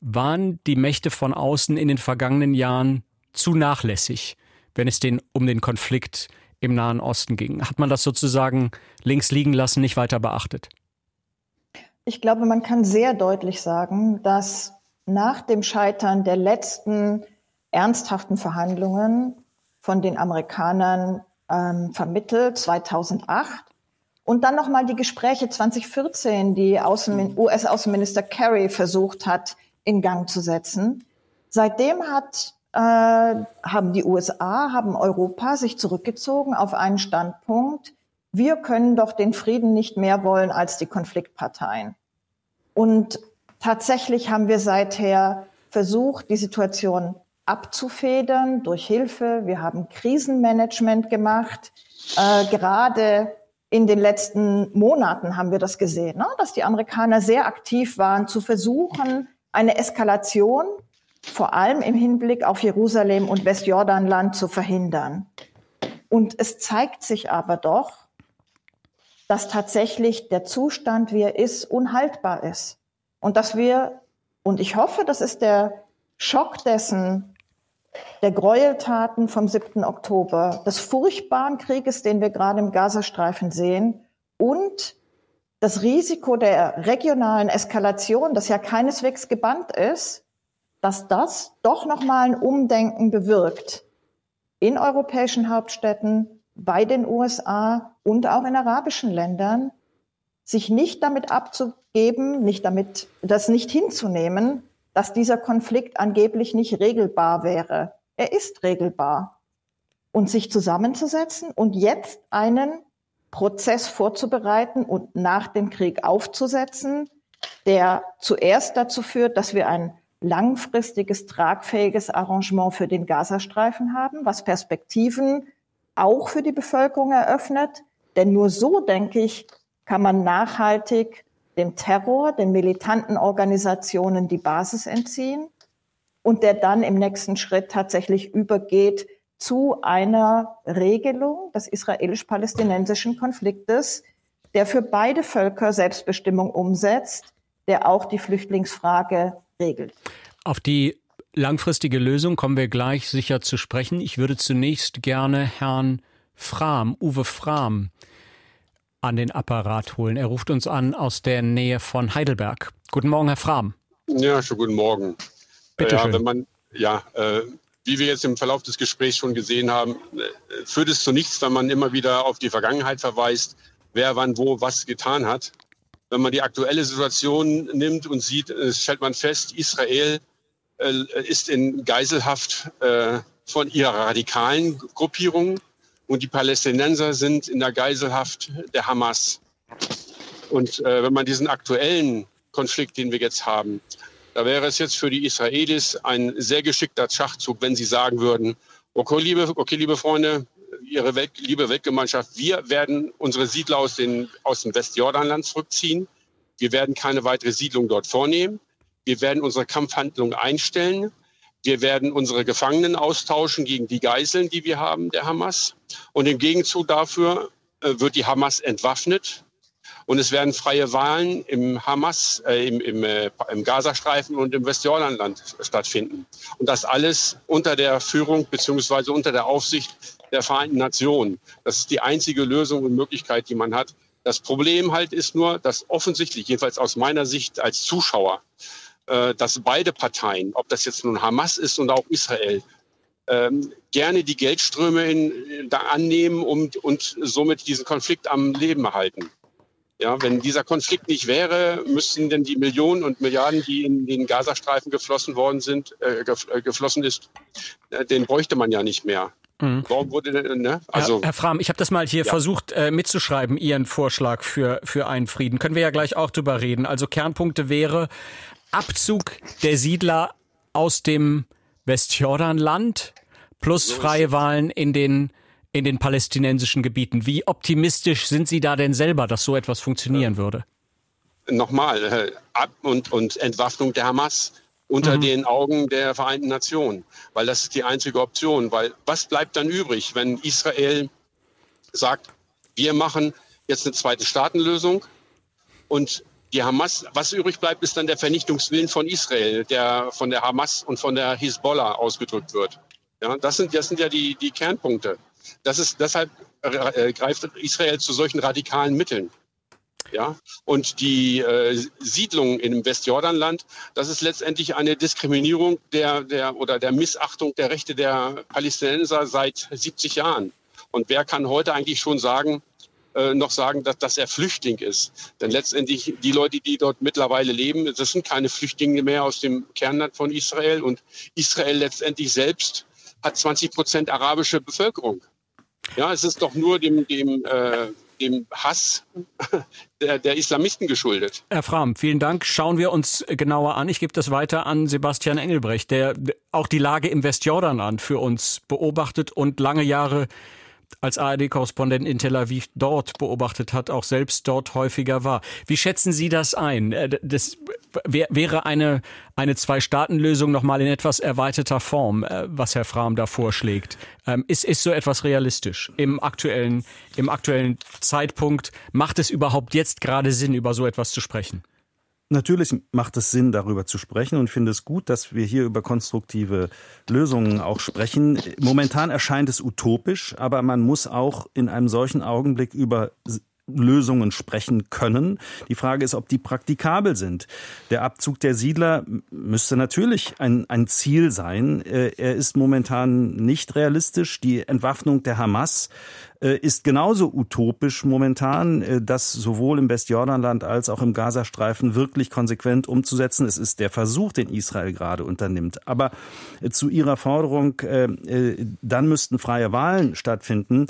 Waren die Mächte von außen in den vergangenen Jahren zu nachlässig, wenn es den, um den Konflikt im Nahen Osten ging? Hat man das sozusagen links liegen lassen, nicht weiter beachtet? Ich glaube, man kann sehr deutlich sagen, dass nach dem Scheitern der letzten ernsthaften Verhandlungen von den Amerikanern ähm, vermittelt 2008 und dann nochmal die Gespräche 2014, die Außenmin US-Außenminister Kerry versucht hat, in Gang zu setzen. Seitdem hat, äh, haben die USA, haben Europa sich zurückgezogen auf einen Standpunkt, wir können doch den Frieden nicht mehr wollen als die Konfliktparteien. Und tatsächlich haben wir seither versucht, die Situation abzufedern durch Hilfe. Wir haben Krisenmanagement gemacht. Äh, gerade in den letzten Monaten haben wir das gesehen, ne? dass die Amerikaner sehr aktiv waren, zu versuchen, eine Eskalation vor allem im Hinblick auf Jerusalem und Westjordanland zu verhindern. Und es zeigt sich aber doch, dass tatsächlich der Zustand, wie er ist, unhaltbar ist. Und dass wir, und ich hoffe, das ist der Schock dessen, der Gräueltaten vom 7. Oktober, des furchtbaren Krieges, den wir gerade im Gazastreifen sehen und das Risiko der regionalen Eskalation, das ja keineswegs gebannt ist, dass das doch nochmal ein Umdenken bewirkt in europäischen Hauptstädten, bei den USA und auch in arabischen Ländern, sich nicht damit abzugeben, nicht damit, das nicht hinzunehmen, dass dieser Konflikt angeblich nicht regelbar wäre. Er ist regelbar. Und sich zusammenzusetzen und jetzt einen Prozess vorzubereiten und nach dem Krieg aufzusetzen, der zuerst dazu führt, dass wir ein langfristiges, tragfähiges Arrangement für den Gazastreifen haben, was Perspektiven auch für die Bevölkerung eröffnet. Denn nur so, denke ich, kann man nachhaltig dem Terror, den militanten Organisationen die Basis entziehen und der dann im nächsten Schritt tatsächlich übergeht zu einer Regelung des israelisch-palästinensischen Konfliktes, der für beide Völker Selbstbestimmung umsetzt, der auch die Flüchtlingsfrage regelt. Auf die langfristige Lösung kommen wir gleich sicher zu sprechen. Ich würde zunächst gerne Herrn Frahm, Uwe Frahm, an den Apparat holen. Er ruft uns an aus der Nähe von Heidelberg. Guten Morgen, Herr Frahm. Ja, schon guten Morgen. Bitte ja, schön. wenn man, ja, äh, wie wir jetzt im Verlauf des Gesprächs schon gesehen haben, äh, führt es zu nichts, wenn man immer wieder auf die Vergangenheit verweist, wer wann wo was getan hat. Wenn man die aktuelle Situation nimmt und sieht, äh, stellt man fest, Israel äh, ist in Geiselhaft äh, von ihrer radikalen Gruppierung und die Palästinenser sind in der Geiselhaft der Hamas. Und wenn man diesen aktuellen Konflikt, den wir jetzt haben, da wäre es jetzt für die Israelis ein sehr geschickter Schachzug, wenn sie sagen würden, okay, liebe, okay, liebe Freunde, ihre Welt, liebe Weltgemeinschaft, wir werden unsere Siedler aus, den, aus dem Westjordanland zurückziehen. Wir werden keine weitere Siedlung dort vornehmen. Wir werden unsere Kampfhandlungen einstellen. Wir werden unsere Gefangenen austauschen gegen die Geiseln, die wir haben, der Hamas. Und im Gegenzug dafür äh, wird die Hamas entwaffnet und es werden freie Wahlen im Hamas, äh, im, im, äh, im Gazastreifen und im Westjordanland stattfinden. Und das alles unter der Führung beziehungsweise unter der Aufsicht der Vereinten Nationen. Das ist die einzige Lösung und Möglichkeit, die man hat. Das Problem halt ist nur, dass offensichtlich, jedenfalls aus meiner Sicht als Zuschauer, äh, dass beide Parteien, ob das jetzt nun Hamas ist und auch Israel, ähm, gerne die Geldströme in, da annehmen und, und somit diesen Konflikt am Leben erhalten. Ja, wenn dieser Konflikt nicht wäre, müssten denn die Millionen und Milliarden, die in den Gazastreifen geflossen worden sind, äh, äh geflossen ist, äh, den bräuchte man ja nicht mehr. Mhm. Warum wurde denn, ne? Also Herr, Herr Fram, ich habe das mal hier ja. versucht äh, mitzuschreiben, Ihren Vorschlag für, für einen Frieden. Können wir ja gleich auch drüber reden. Also Kernpunkte wäre Abzug der Siedler aus dem Westjordanland plus freie Wahlen in den in den palästinensischen Gebieten. Wie optimistisch sind Sie da denn selber, dass so etwas funktionieren würde? Nochmal, äh, Ab- und, und Entwaffnung der Hamas unter mhm. den Augen der Vereinten Nationen, weil das ist die einzige Option. Weil was bleibt dann übrig, wenn Israel sagt, wir machen jetzt eine zweite Staatenlösung und die Hamas, was übrig bleibt, ist dann der Vernichtungswillen von Israel, der von der Hamas und von der Hisbollah ausgedrückt wird. Ja, das sind, das sind ja die, die Kernpunkte. Das ist, deshalb äh, greift Israel zu solchen radikalen Mitteln. Ja, und die äh, Siedlung im Westjordanland, das ist letztendlich eine Diskriminierung der, der oder der Missachtung der Rechte der Palästinenser seit 70 Jahren. Und wer kann heute eigentlich schon sagen, äh, noch sagen, dass, dass er Flüchtling ist. Denn letztendlich die Leute, die dort mittlerweile leben, das sind keine Flüchtlinge mehr aus dem Kernland von Israel. Und Israel letztendlich selbst hat 20 Prozent arabische Bevölkerung. Ja, es ist doch nur dem, dem, äh, dem Hass der, der, Islamisten geschuldet. Herr Fram, vielen Dank. Schauen wir uns genauer an. Ich gebe das weiter an Sebastian Engelbrecht, der auch die Lage im Westjordanland für uns beobachtet und lange Jahre als ARD-Korrespondent in Tel Aviv dort beobachtet hat, auch selbst dort häufiger war. Wie schätzen Sie das ein? Äh, das wäre eine, eine Zwei-Staaten-Lösung nochmal in etwas erweiterter Form, äh, was Herr Frahm da vorschlägt. Ähm, ist, ist so etwas realistisch im aktuellen, im aktuellen Zeitpunkt? Macht es überhaupt jetzt gerade Sinn, über so etwas zu sprechen? Natürlich macht es Sinn, darüber zu sprechen und finde es gut, dass wir hier über konstruktive Lösungen auch sprechen. Momentan erscheint es utopisch, aber man muss auch in einem solchen Augenblick über Lösungen sprechen können. Die Frage ist, ob die praktikabel sind. Der Abzug der Siedler müsste natürlich ein, ein Ziel sein. Äh, er ist momentan nicht realistisch. Die Entwaffnung der Hamas ist genauso utopisch momentan, äh, das sowohl im Westjordanland als auch im Gazastreifen wirklich konsequent umzusetzen. Es ist der Versuch, den Israel gerade unternimmt. Aber zu Ihrer Forderung, dann müssten freie Wahlen stattfinden.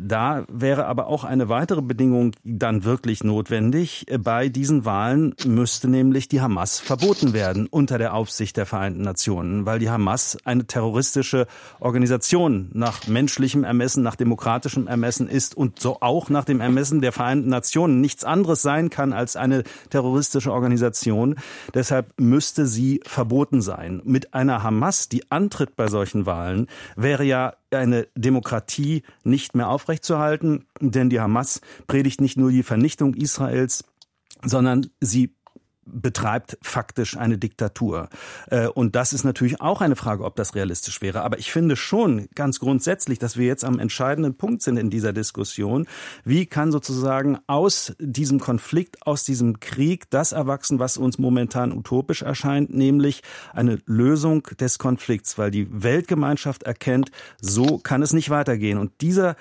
Da wäre aber auch eine weitere Bedingung dann wirklich notwendig. Bei diesen Wahlen müsste nämlich die Hamas verboten werden unter der Aufsicht der Vereinten Nationen, weil die Hamas eine terroristische Organisation nach menschlichem Ermessen, nach demokratischem Ermessen ist und so auch nach dem Ermessen der Vereinten Nationen nichts anderes sein kann als eine terroristische Organisation. Deshalb müsste sie verboten sein. Mit einer Hamas, die antritt bei solchen Wahlen, wäre ja eine Demokratie nicht mehr aufrechtzuerhalten, denn die Hamas predigt nicht nur die Vernichtung Israels, sondern sie betreibt faktisch eine Diktatur. Äh, und das ist natürlich auch eine Frage, ob das realistisch wäre. Aber ich finde schon ganz grundsätzlich, dass wir jetzt am entscheidenden Punkt sind in dieser Diskussion. Wie kann sozusagen aus diesem Konflikt, aus diesem Krieg das erwachsen, was uns momentan utopisch erscheint, nämlich eine Lösung des Konflikts, weil die Weltgemeinschaft erkennt, so kann es nicht weitergehen. Und dieser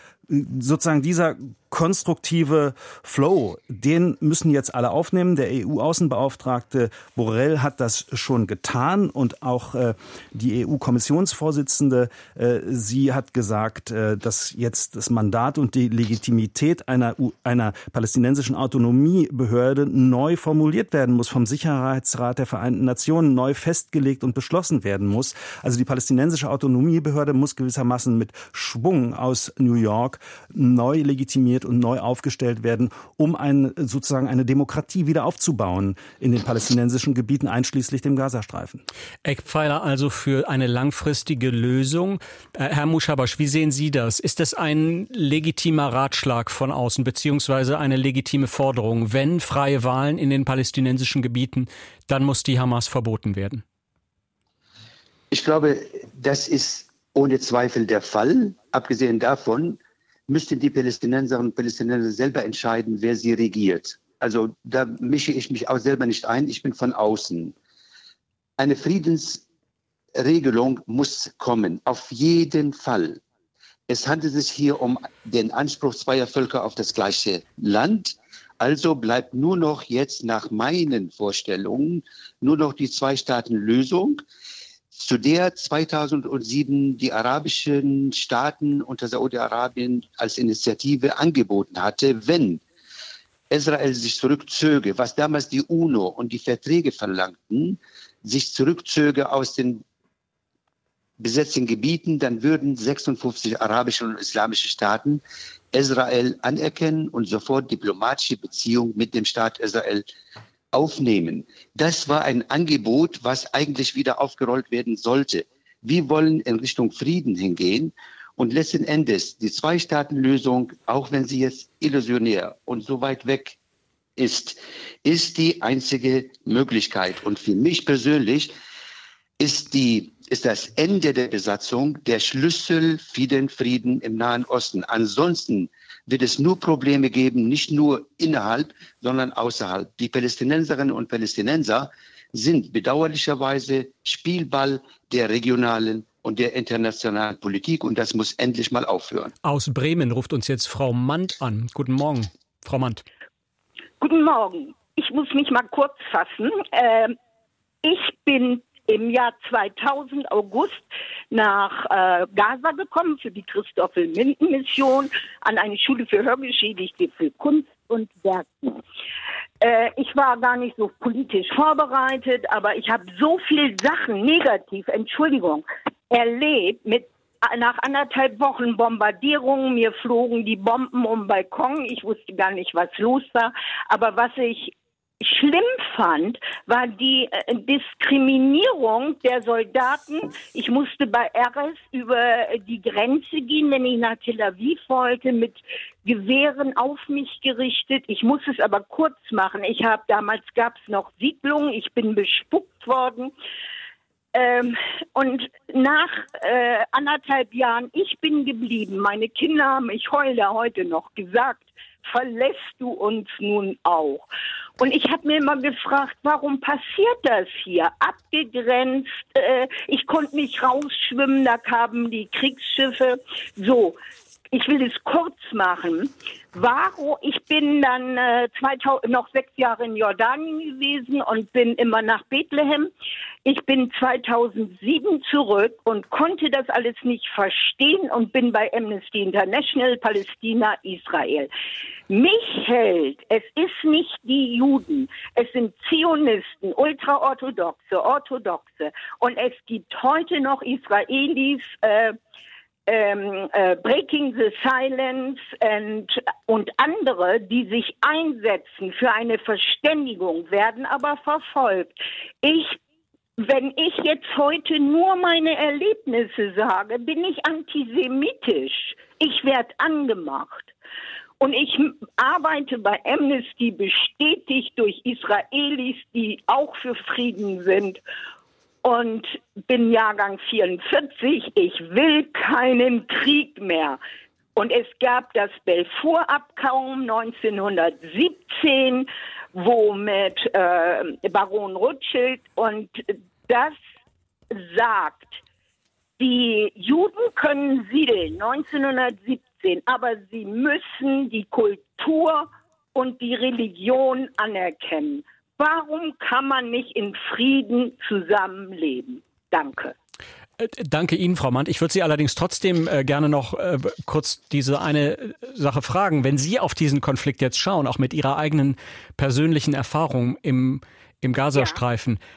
sozusagen dieser konstruktive Flow, den müssen jetzt alle aufnehmen. Der EU-Außenbeauftragte Borrell hat das schon getan und auch äh, die EU-Kommissionsvorsitzende, äh, sie hat gesagt, äh, dass jetzt das Mandat und die Legitimität einer, einer palästinensischen Autonomiebehörde neu formuliert werden muss, vom Sicherheitsrat der Vereinten Nationen neu festgelegt und beschlossen werden muss. Also die palästinensische Autonomiebehörde muss gewissermaßen mit Schwung aus New York neu legitimiert und neu aufgestellt werden, um ein, sozusagen eine Demokratie wieder aufzubauen in den palästinensischen Gebieten, einschließlich dem Gazastreifen. Eckpfeiler also für eine langfristige Lösung. Äh, Herr Muschabasch, wie sehen Sie das? Ist das ein legitimer Ratschlag von außen, beziehungsweise eine legitime Forderung? Wenn freie Wahlen in den palästinensischen Gebieten, dann muss die Hamas verboten werden. Ich glaube, das ist ohne Zweifel der Fall. Abgesehen davon müssten die Palästinenserinnen und Palästinenser selber entscheiden, wer sie regiert. Also da mische ich mich auch selber nicht ein. Ich bin von außen. Eine Friedensregelung muss kommen, auf jeden Fall. Es handelt sich hier um den Anspruch zweier Völker auf das gleiche Land. Also bleibt nur noch jetzt nach meinen Vorstellungen nur noch die Zwei-Staaten-Lösung, zu der 2007 die arabischen Staaten unter Saudi-Arabien als Initiative angeboten hatte, wenn Israel sich zurückzöge, was damals die UNO und die Verträge verlangten, sich zurückzöge aus den besetzten Gebieten, dann würden 56 arabische und islamische Staaten Israel anerkennen und sofort diplomatische Beziehungen mit dem Staat Israel aufnehmen. Das war ein Angebot, was eigentlich wieder aufgerollt werden sollte. Wir wollen in Richtung Frieden hingehen. Und letzten Endes, die Zwei-Staaten-Lösung, auch wenn sie jetzt illusionär und so weit weg ist, ist die einzige Möglichkeit. Und für mich persönlich ist, die, ist das Ende der Besatzung der Schlüssel für den Frieden im Nahen Osten. Ansonsten wird es nur Probleme geben, nicht nur innerhalb, sondern außerhalb. Die Palästinenserinnen und Palästinenser sind bedauerlicherweise Spielball der regionalen und der internationalen Politik und das muss endlich mal aufhören. Aus Bremen ruft uns jetzt Frau Mandt an. Guten Morgen, Frau Mandt. Guten Morgen. Ich muss mich mal kurz fassen. Äh, ich bin im Jahr 2000 August nach äh, Gaza gekommen für die Christoffel-Minden-Mission an eine Schule für Hörgeschädigte für Kunst und Werken. Äh, ich war gar nicht so politisch vorbereitet, aber ich habe so viele Sachen negativ, Entschuldigung, erlebt mit nach anderthalb Wochen Bombardierungen, mir flogen die Bomben um den Balkon. Ich wusste gar nicht, was los war. Aber was ich schlimm fand, war die äh, Diskriminierung der Soldaten. Ich musste bei Erez über die Grenze gehen, wenn ich nach Tel Aviv wollte, mit Gewehren auf mich gerichtet. Ich muss es aber kurz machen. Ich habe damals gab es noch Siedlungen. Ich bin bespuckt worden. Ähm, und nach äh, anderthalb Jahren, ich bin geblieben. Meine Kinder haben, ich heule heute noch, gesagt, verlässt du uns nun auch? Und ich habe mir immer gefragt, warum passiert das hier? Abgegrenzt, äh, ich konnte nicht rausschwimmen, da kamen die Kriegsschiffe. So, ich will es kurz machen. Warum? Ich bin dann äh, 2000, noch sechs Jahre in Jordanien gewesen und bin immer nach Bethlehem. Ich bin 2007 zurück und konnte das alles nicht verstehen und bin bei Amnesty International, Palästina, Israel. Mich hält, es ist nicht die Juden, es sind Zionisten, ultraorthodoxe, orthodoxe und es gibt heute noch Israelis, äh, ähm, äh, Breaking the Silence and, und andere, die sich einsetzen für eine Verständigung, werden aber verfolgt. Ich wenn ich jetzt heute nur meine Erlebnisse sage, bin ich antisemitisch. Ich werde angemacht. Und ich arbeite bei Amnesty bestätigt durch Israelis, die auch für Frieden sind und bin Jahrgang 44. Ich will keinen Krieg mehr. Und es gab das Belfour-Abkommen 1917, wo mit äh, Baron Rothschild und das sagt, die Juden können siedeln 1917, aber sie müssen die Kultur und die Religion anerkennen. Warum kann man nicht in Frieden zusammenleben? Danke. Äh, danke Ihnen, Frau Mann. Ich würde Sie allerdings trotzdem äh, gerne noch äh, kurz diese eine Sache fragen. Wenn Sie auf diesen Konflikt jetzt schauen, auch mit Ihrer eigenen persönlichen Erfahrung im, im Gazastreifen, ja.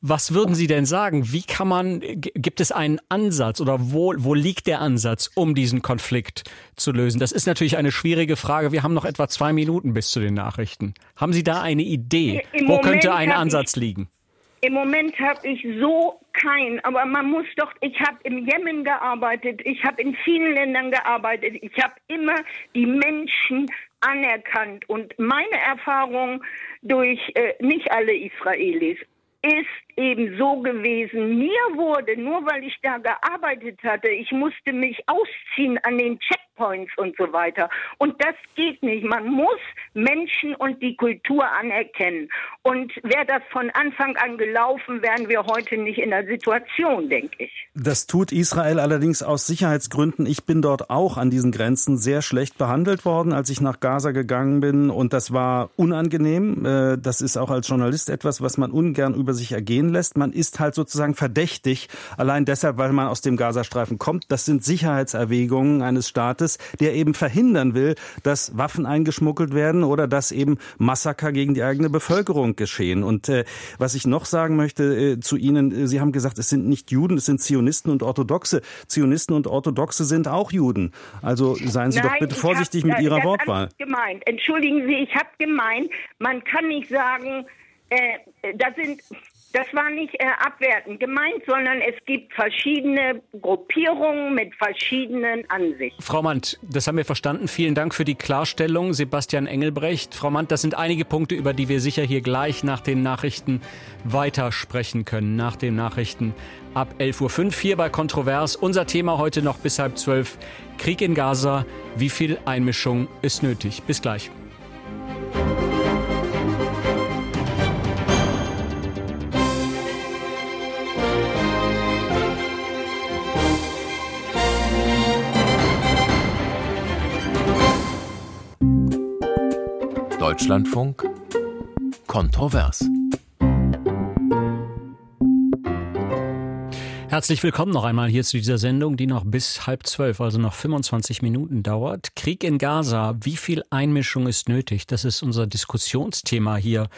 Was würden Sie denn sagen? Wie kann man, gibt es einen Ansatz oder wo, wo liegt der Ansatz, um diesen Konflikt zu lösen? Das ist natürlich eine schwierige Frage. Wir haben noch etwa zwei Minuten bis zu den Nachrichten. Haben Sie da eine Idee? Im wo Moment könnte ein Ansatz ich, liegen? Im Moment habe ich so keinen, aber man muss doch, ich habe im Jemen gearbeitet, ich habe in vielen Ländern gearbeitet, ich habe immer die Menschen anerkannt und meine Erfahrung durch äh, nicht alle Israelis, ist eben so gewesen. Mir wurde, nur weil ich da gearbeitet hatte, ich musste mich ausziehen an den Checkpoints und so weiter. Und das geht nicht. Man muss Menschen und die Kultur anerkennen. Und wäre das von Anfang an gelaufen, wären wir heute nicht in der Situation, denke ich. Das tut Israel allerdings aus Sicherheitsgründen. Ich bin dort auch an diesen Grenzen sehr schlecht behandelt worden, als ich nach Gaza gegangen bin. Und das war unangenehm. Äh, das ist auch als Journalist etwas, was man ungern über sich ergehen lässt. Man ist halt sozusagen verdächtig, allein deshalb, weil man aus dem Gazastreifen kommt. Das sind Sicherheitserwägungen eines Staates, der eben verhindern will, dass Waffen eingeschmuggelt werden oder dass eben Massaker gegen die eigene Bevölkerung geschehen. Und äh, was ich noch sagen möchte äh, zu Ihnen, äh, Sie haben gesagt, es sind nicht Juden, es sind Zionisten und Orthodoxe. Zionisten und Orthodoxe sind auch Juden. Also seien Sie Nein, doch bitte vorsichtig hab, mit Ihrer Wortwahl. Gemeint. Entschuldigen Sie, ich habe gemeint, man kann nicht sagen, äh, da sind das war nicht äh, abwertend gemeint, sondern es gibt verschiedene Gruppierungen mit verschiedenen Ansichten. Frau Mandt, das haben wir verstanden. Vielen Dank für die Klarstellung. Sebastian Engelbrecht. Frau Mandt, das sind einige Punkte, über die wir sicher hier gleich nach den Nachrichten weitersprechen können. Nach den Nachrichten ab 11.05 Uhr hier bei Kontrovers. Unser Thema heute noch bis halb zwölf. Krieg in Gaza. Wie viel Einmischung ist nötig? Bis gleich. Deutschlandfunk Kontrovers. Herzlich willkommen noch einmal hier zu dieser Sendung, die noch bis halb zwölf, also noch 25 Minuten dauert. Krieg in Gaza, wie viel Einmischung ist nötig? Das ist unser Diskussionsthema hier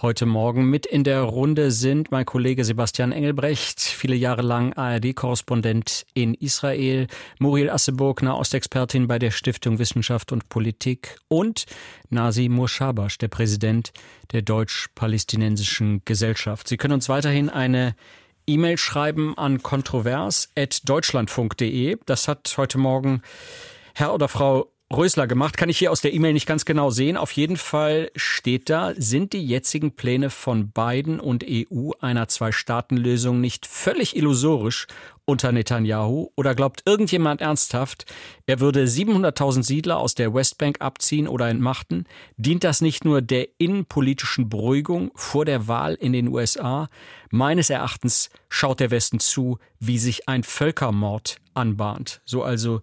heute Morgen. Mit in der Runde sind mein Kollege Sebastian Engelbrecht, viele Jahre lang ARD-Korrespondent in Israel, Muriel Asseburg, Nahostexpertin bei der Stiftung Wissenschaft und Politik und Nasi Murshabash, der Präsident der Deutsch-Palästinensischen Gesellschaft. Sie können uns weiterhin eine E-Mail schreiben an kontrovers.deutschlandfunk.de. Das hat heute Morgen Herr oder Frau Rösler gemacht. Kann ich hier aus der E-Mail nicht ganz genau sehen. Auf jeden Fall steht da, sind die jetzigen Pläne von Biden und EU einer Zwei-Staaten-Lösung nicht völlig illusorisch unter Netanyahu? Oder glaubt irgendjemand ernsthaft, er würde 700.000 Siedler aus der Westbank abziehen oder entmachten? Dient das nicht nur der innenpolitischen Beruhigung vor der Wahl in den USA? Meines Erachtens schaut der Westen zu, wie sich ein Völkermord anbahnt. So also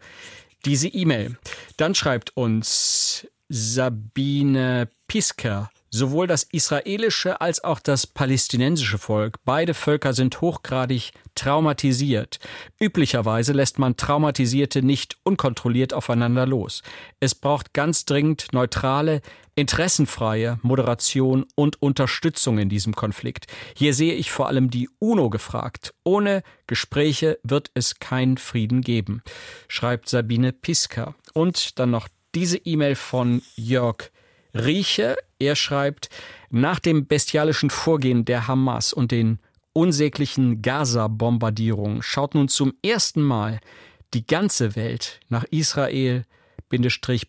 diese E-Mail. Dann schreibt uns Sabine Pisker. Sowohl das israelische als auch das palästinensische Volk, beide Völker sind hochgradig traumatisiert. Üblicherweise lässt man Traumatisierte nicht unkontrolliert aufeinander los. Es braucht ganz dringend neutrale, interessenfreie Moderation und Unterstützung in diesem Konflikt. Hier sehe ich vor allem die UNO gefragt. Ohne Gespräche wird es keinen Frieden geben, schreibt Sabine Piska. Und dann noch diese E-Mail von Jörg Rieche. Er schreibt, nach dem bestialischen Vorgehen der Hamas und den unsäglichen Gaza-Bombardierungen schaut nun zum ersten Mal die ganze Welt nach Israel,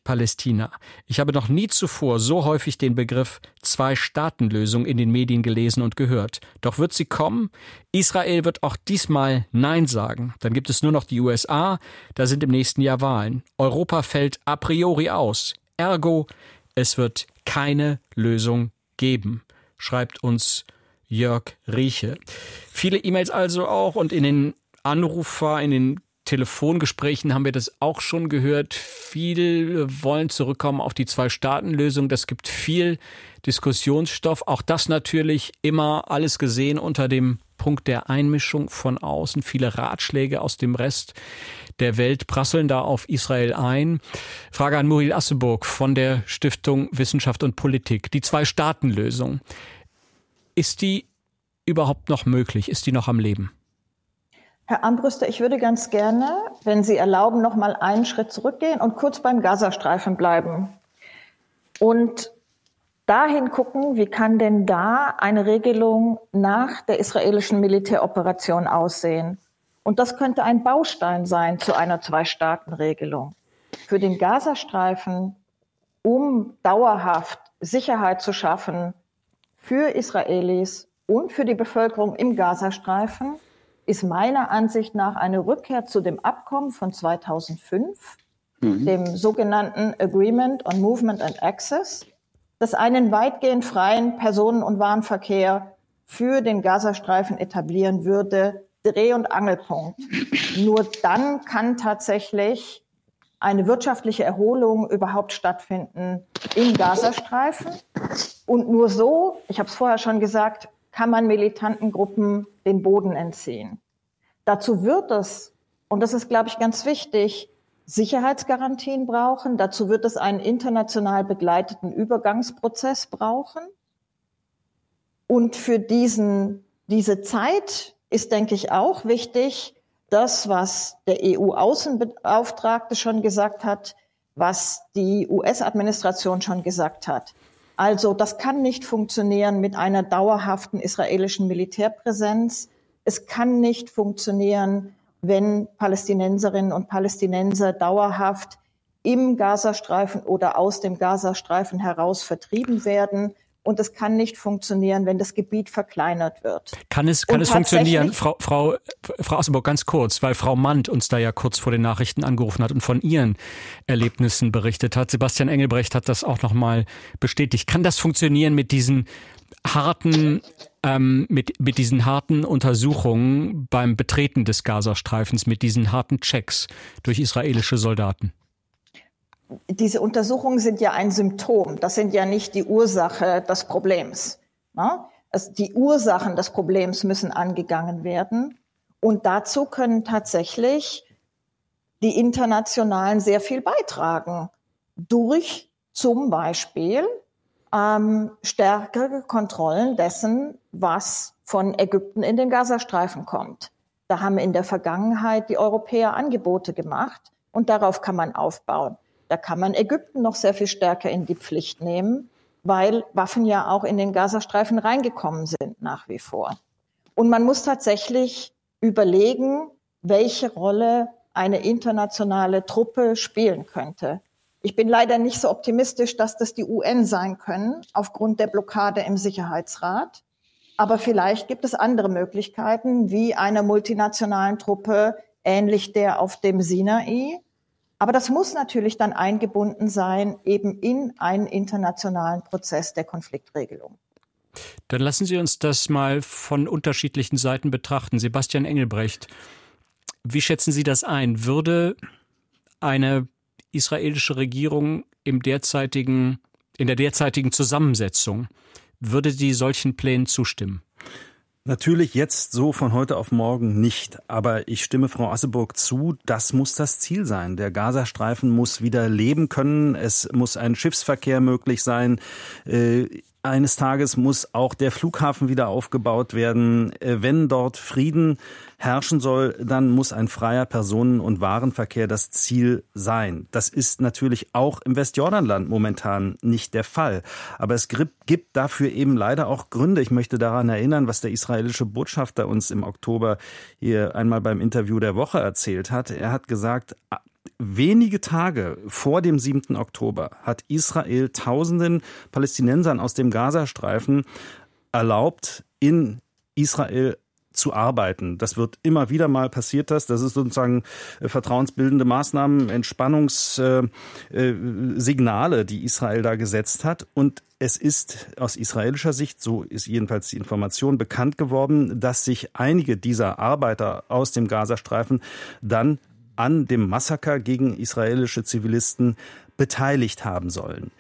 Palästina. Ich habe noch nie zuvor so häufig den Begriff Zwei-Staaten-Lösung in den Medien gelesen und gehört. Doch wird sie kommen? Israel wird auch diesmal Nein sagen. Dann gibt es nur noch die USA, da sind im nächsten Jahr Wahlen. Europa fällt a priori aus. Ergo, es wird keine Lösung geben, schreibt uns Jörg Rieche. Viele E-Mails also auch und in den Anrufer, in den Telefongesprächen haben wir das auch schon gehört. Viele wollen zurückkommen auf die Zwei-Staaten-Lösung. Das gibt viel Diskussionsstoff. Auch das natürlich immer alles gesehen unter dem Punkt der Einmischung von außen. Viele Ratschläge aus dem Rest der Welt prasseln da auf Israel ein. Frage an Muriel Asseburg von der Stiftung Wissenschaft und Politik. Die Zwei-Staaten-Lösung. Ist die überhaupt noch möglich? Ist die noch am Leben? Herr Ambrüster, ich würde ganz gerne, wenn Sie erlauben, noch mal einen Schritt zurückgehen und kurz beim Gazastreifen bleiben. Und dahin gucken, wie kann denn da eine Regelung nach der israelischen Militäroperation aussehen? Und das könnte ein Baustein sein zu einer Zwei-Staaten-Regelung. Für den Gazastreifen, um dauerhaft Sicherheit zu schaffen für Israelis und für die Bevölkerung im Gazastreifen, ist meiner Ansicht nach eine Rückkehr zu dem Abkommen von 2005, mhm. dem sogenannten Agreement on Movement and Access, das einen weitgehend freien Personen- und Warenverkehr für den Gazastreifen etablieren würde, Dreh- und Angelpunkt. Nur dann kann tatsächlich eine wirtschaftliche Erholung überhaupt stattfinden im Gazastreifen. Und nur so, ich habe es vorher schon gesagt, kann man militanten Gruppen den Boden entziehen. Dazu wird es, und das ist, glaube ich, ganz wichtig, Sicherheitsgarantien brauchen. Dazu wird es einen international begleiteten Übergangsprozess brauchen. Und für diesen, diese Zeit ist, denke ich, auch wichtig, das, was der EU-Außenbeauftragte schon gesagt hat, was die US-Administration schon gesagt hat. Also das kann nicht funktionieren mit einer dauerhaften israelischen Militärpräsenz. Es kann nicht funktionieren, wenn Palästinenserinnen und Palästinenser dauerhaft im Gazastreifen oder aus dem Gazastreifen heraus vertrieben werden. Und es kann nicht funktionieren, wenn das Gebiet verkleinert wird. Kann es, kann es funktionieren, Frau, Frau, Frau Assenburg, ganz kurz, weil Frau Mandt uns da ja kurz vor den Nachrichten angerufen hat und von ihren Erlebnissen berichtet hat. Sebastian Engelbrecht hat das auch nochmal bestätigt. Kann das funktionieren mit diesen harten ähm, mit, mit diesen harten Untersuchungen beim Betreten des Gazastreifens, mit diesen harten Checks durch israelische Soldaten? diese Untersuchungen sind ja ein Symptom. Das sind ja nicht die Ursache des Problems. Ne? Also die Ursachen des Problems müssen angegangen werden. Und dazu können tatsächlich die Internationalen sehr viel beitragen. Durch zum Beispiel ähm, stärkere Kontrollen dessen, was von Ägypten in den Gazastreifen kommt. Da haben in der Vergangenheit die Europäer Angebote gemacht und darauf kann man aufbauen. Da kann man Ägypten noch sehr viel stärker in die Pflicht nehmen, weil Waffen ja auch in den Gazastreifen reingekommen sind nach wie vor. Und man muss tatsächlich überlegen, welche Rolle eine internationale Truppe spielen könnte. Ich bin leider nicht so optimistisch, dass das die UN sein können, aufgrund der Blockade im Sicherheitsrat. Aber vielleicht gibt es andere Möglichkeiten, wie einer multinationalen Truppe, ähnlich der auf dem Sinai, aber das muss natürlich dann eingebunden sein, eben in einen internationalen Prozess der Konfliktregelung. Dann lassen Sie uns das mal von unterschiedlichen Seiten betrachten. Sebastian Engelbrecht, wie schätzen Sie das ein? Würde eine israelische Regierung im derzeitigen, in der derzeitigen Zusammensetzung, würde die solchen Plänen zustimmen? Natürlich jetzt so von heute auf morgen nicht, aber ich stimme Frau Asseburg zu, das muss das Ziel sein. Der Gazastreifen muss wieder leben können, es muss ein Schiffsverkehr möglich sein. Eines Tages muss auch der Flughafen wieder aufgebaut werden. Äh, wenn dort Frieden herrschen soll, dann muss ein freier Personen- und Warenverkehr das Ziel sein. Das ist natürlich auch im Westjordanland momentan nicht der Fall. Aber es gibt dafür eben leider auch Gründe. Ich möchte daran erinnern, was der israelische Botschafter uns im Oktober hier einmal beim Interview der Woche erzählt hat. Er hat gesagt, wenige Tage vor dem 7. Oktober hat Israel tausenden Palästinensern aus dem Gazastreifen erlaubt, in Israel zu arbeiten. Das wird immer wieder mal passiert, das. Das ist sozusagen äh, vertrauensbildende Maßnahmen, Entspannungssignale, äh, äh, die Israel da gesetzt hat. Und es ist aus israelischer Sicht, so ist jedenfalls die Information bekannt geworden, dass sich einige dieser Arbeiter aus dem Gazastreifen dann an dem Massaker gegen israelische Zivilisten beteiligt haben sollen.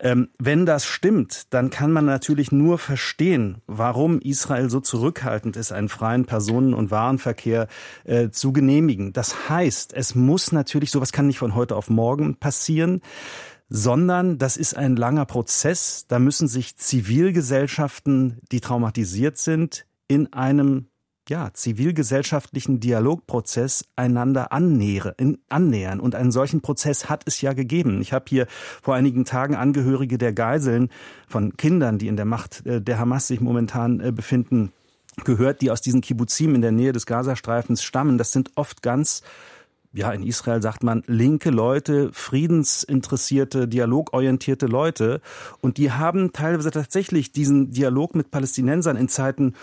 Ähm, wenn das stimmt, dann kann man natürlich nur verstehen, warum Israel so zurückhaltend ist, einen freien Personen- und Warenverkehr äh, zu genehmigen. Das heißt, es muss natürlich, sowas kann nicht von heute auf morgen passieren, sondern das ist ein langer Prozess. Da müssen sich Zivilgesellschaften, die traumatisiert sind, in einem ja, zivilgesellschaftlichen Dialogprozess einander annähern, annähern. Und einen solchen Prozess hat es ja gegeben. Ich habe hier vor einigen Tagen Angehörige der Geiseln von Kindern, die in der Macht äh, der Hamas sich momentan äh, befinden, gehört, die aus diesen Kibbuzim in der Nähe des Gazastreifens stammen. Das sind oft ganz ja, in Israel sagt man linke Leute, friedensinteressierte, dialogorientierte Leute. Und die haben teilweise tatsächlich diesen Dialog mit Palästinensern in Zeiten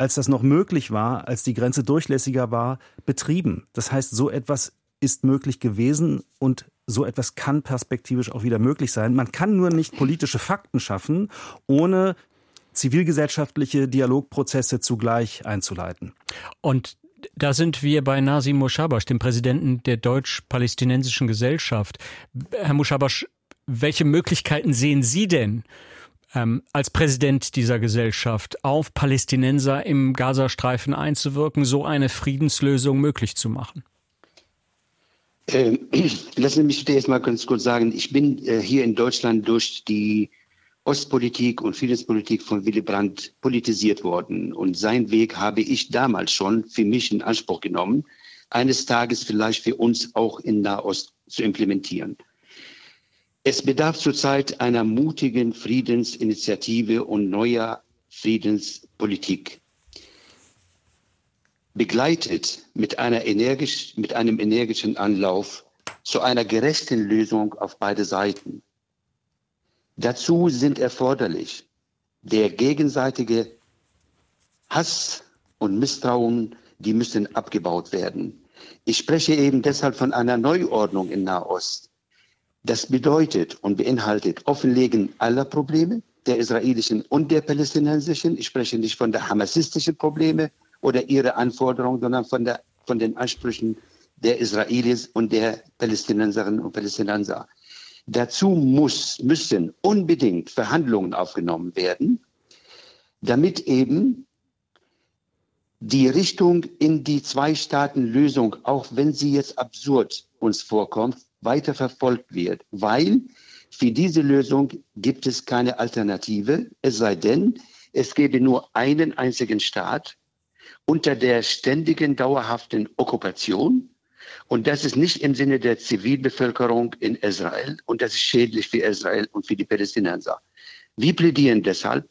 als das noch möglich war, als die Grenze durchlässiger war, betrieben. Das heißt, so etwas ist möglich gewesen und so etwas kann perspektivisch auch wieder möglich sein. Man kann nur nicht politische Fakten schaffen, ohne zivilgesellschaftliche Dialogprozesse zugleich einzuleiten. Und da sind wir bei Nasim Moshabash, dem Präsidenten der deutsch-palästinensischen Gesellschaft. Herr Moshabash, welche Möglichkeiten sehen Sie denn ähm, als Präsident dieser Gesellschaft auf Palästinenser im Gazastreifen einzuwirken, so eine Friedenslösung möglich zu machen? Ähm, lassen Sie mich jetzt mal ganz kurz sagen, ich bin äh, hier in Deutschland durch die Ostpolitik und Friedenspolitik von Willy Brandt politisiert worden. Und sein Weg habe ich damals schon für mich in Anspruch genommen, eines Tages vielleicht für uns auch in Nahost zu implementieren. Es bedarf zurzeit einer mutigen Friedensinitiative und neuer Friedenspolitik. Begleitet mit, einer energisch, mit einem energischen Anlauf zu einer gerechten Lösung auf beide Seiten. Dazu sind erforderlich der gegenseitige Hass und Misstrauen, die müssen abgebaut werden. Ich spreche eben deshalb von einer Neuordnung in Nahost. Das bedeutet und beinhaltet Offenlegen aller Probleme, der israelischen und der palästinensischen. Ich spreche nicht von der hamasistischen Probleme oder ihre Anforderungen, sondern von, der, von den Ansprüchen der Israelis und der Palästinenserinnen und Palästinenser. Dazu muss, müssen unbedingt Verhandlungen aufgenommen werden, damit eben die Richtung in die Zwei-Staaten-Lösung, auch wenn sie jetzt absurd uns vorkommt, weiter verfolgt wird, weil für diese Lösung gibt es keine Alternative, es sei denn, es gäbe nur einen einzigen Staat unter der ständigen, dauerhaften Okkupation. Und das ist nicht im Sinne der Zivilbevölkerung in Israel und das ist schädlich für Israel und für die Palästinenser. Wir plädieren deshalb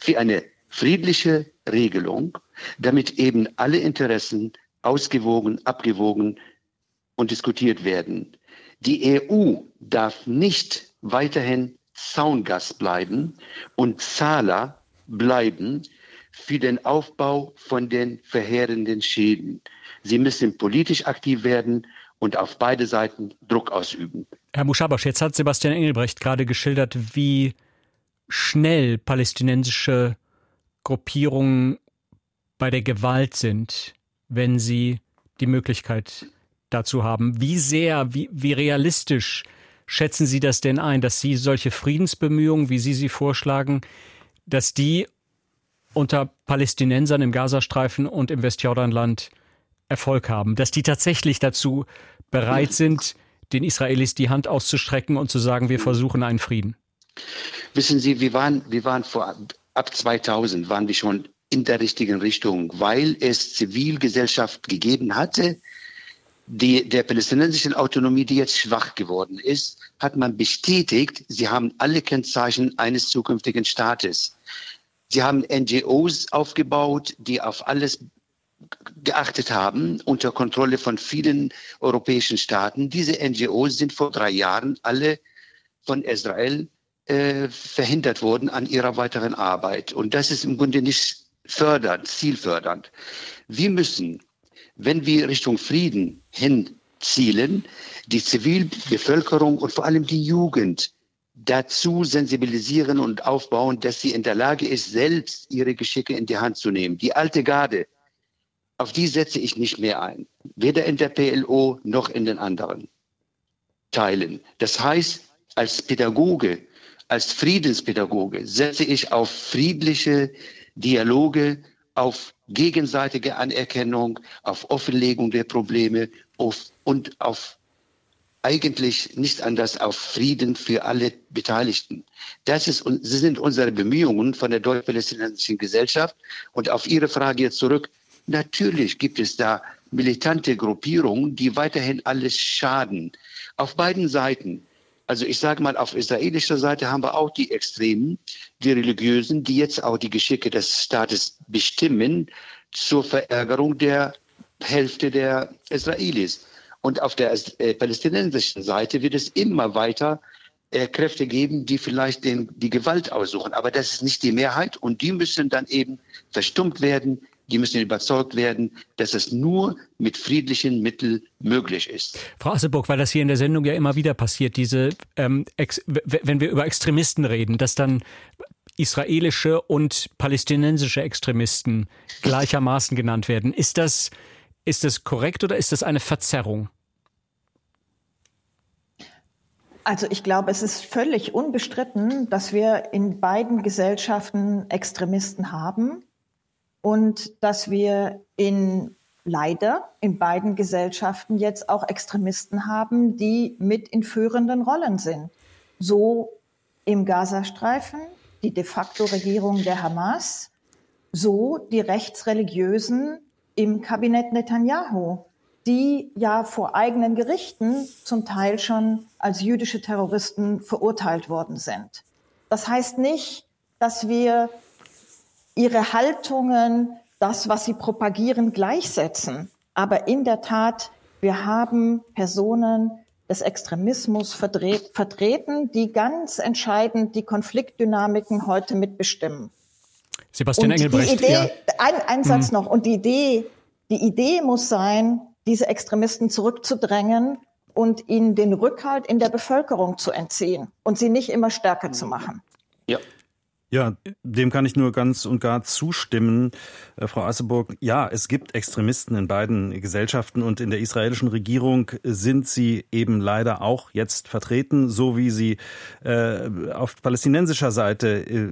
für eine friedliche Regelung, damit eben alle Interessen ausgewogen, abgewogen und diskutiert werden. Die EU darf nicht weiterhin Zaungast bleiben und Zahler bleiben für den Aufbau von den verheerenden Schäden. Sie müssen politisch aktiv werden und auf beide Seiten Druck ausüben. Herr Muschabasch, jetzt hat Sebastian Engelbrecht gerade geschildert, wie schnell palästinensische Gruppierungen bei der Gewalt sind, wenn sie die Möglichkeit dazu haben. Wie sehr, wie, wie realistisch schätzen Sie das denn ein, dass Sie solche Friedensbemühungen, wie Sie sie vorschlagen, dass die unter Palästinensern im Gazastreifen und im Westjordanland Erfolg haben, dass die tatsächlich dazu bereit sind, den Israelis die Hand auszustrecken und zu sagen, wir versuchen einen Frieden? Wissen Sie, wir waren, wir waren vor, ab 2000 waren wir schon in der richtigen Richtung, weil es Zivilgesellschaft gegeben hatte, die, der palästinensischen Autonomie, die jetzt schwach geworden ist, hat man bestätigt, sie haben alle Kennzeichen eines zukünftigen Staates. Sie haben NGOs aufgebaut, die auf alles geachtet haben, unter Kontrolle von vielen europäischen Staaten. Diese NGOs sind vor drei Jahren alle von Israel äh, verhindert worden an ihrer weiteren Arbeit. Und das ist im Grunde nicht fördernd, zielfördernd. Wir müssen wenn wir Richtung Frieden hinzielen, die Zivilbevölkerung und vor allem die Jugend dazu sensibilisieren und aufbauen, dass sie in der Lage ist, selbst ihre Geschicke in die Hand zu nehmen. Die alte Garde, auf die setze ich nicht mehr ein, weder in der PLO noch in den anderen Teilen. Das heißt, als Pädagoge, als Friedenspädagoge setze ich auf friedliche Dialoge auf gegenseitige Anerkennung, auf Offenlegung der Probleme auf, und auf eigentlich nicht anders auf Frieden für alle Beteiligten. Das ist, das sind unsere Bemühungen von der deutsch-palästinensischen Gesellschaft. Und auf Ihre Frage jetzt zurück. Natürlich gibt es da militante Gruppierungen, die weiterhin alles schaden. Auf beiden Seiten. Also ich sage mal, auf israelischer Seite haben wir auch die Extremen, die Religiösen, die jetzt auch die Geschicke des Staates bestimmen zur Verärgerung der Hälfte der Israelis. Und auf der äh, palästinensischen Seite wird es immer weiter äh, Kräfte geben, die vielleicht den, die Gewalt aussuchen. Aber das ist nicht die Mehrheit und die müssen dann eben verstummt werden, die müssen überzeugt werden, dass es nur mit friedlichen Mitteln möglich ist. Frau Asseburg, weil das hier in der Sendung ja immer wieder passiert, diese, ähm, wenn wir über Extremisten reden, dass dann israelische und palästinensische Extremisten gleichermaßen genannt werden. Ist das, ist das korrekt oder ist das eine Verzerrung? Also ich glaube, es ist völlig unbestritten, dass wir in beiden Gesellschaften Extremisten haben und dass wir in leider in beiden Gesellschaften jetzt auch Extremisten haben, die mit in führenden Rollen sind. So im Gazastreifen die de facto Regierung der Hamas, so die Rechtsreligiösen im Kabinett Netanyahu, die ja vor eigenen Gerichten zum Teil schon als jüdische Terroristen verurteilt worden sind. Das heißt nicht, dass wir ihre Haltungen, das, was sie propagieren, gleichsetzen. Aber in der Tat, wir haben Personen des Extremismus vertreten, die ganz entscheidend die Konfliktdynamiken heute mitbestimmen. Sebastian und Engelbrecht. Idee, ja. ein, ein Satz hm. noch. Und die Idee, die Idee muss sein, diese Extremisten zurückzudrängen und ihnen den Rückhalt in der Bevölkerung zu entziehen und sie nicht immer stärker zu machen. Ja. Ja, dem kann ich nur ganz und gar zustimmen, äh, Frau Asseburg. Ja, es gibt Extremisten in beiden Gesellschaften und in der israelischen Regierung sind sie eben leider auch jetzt vertreten, so wie sie äh, auf palästinensischer Seite äh,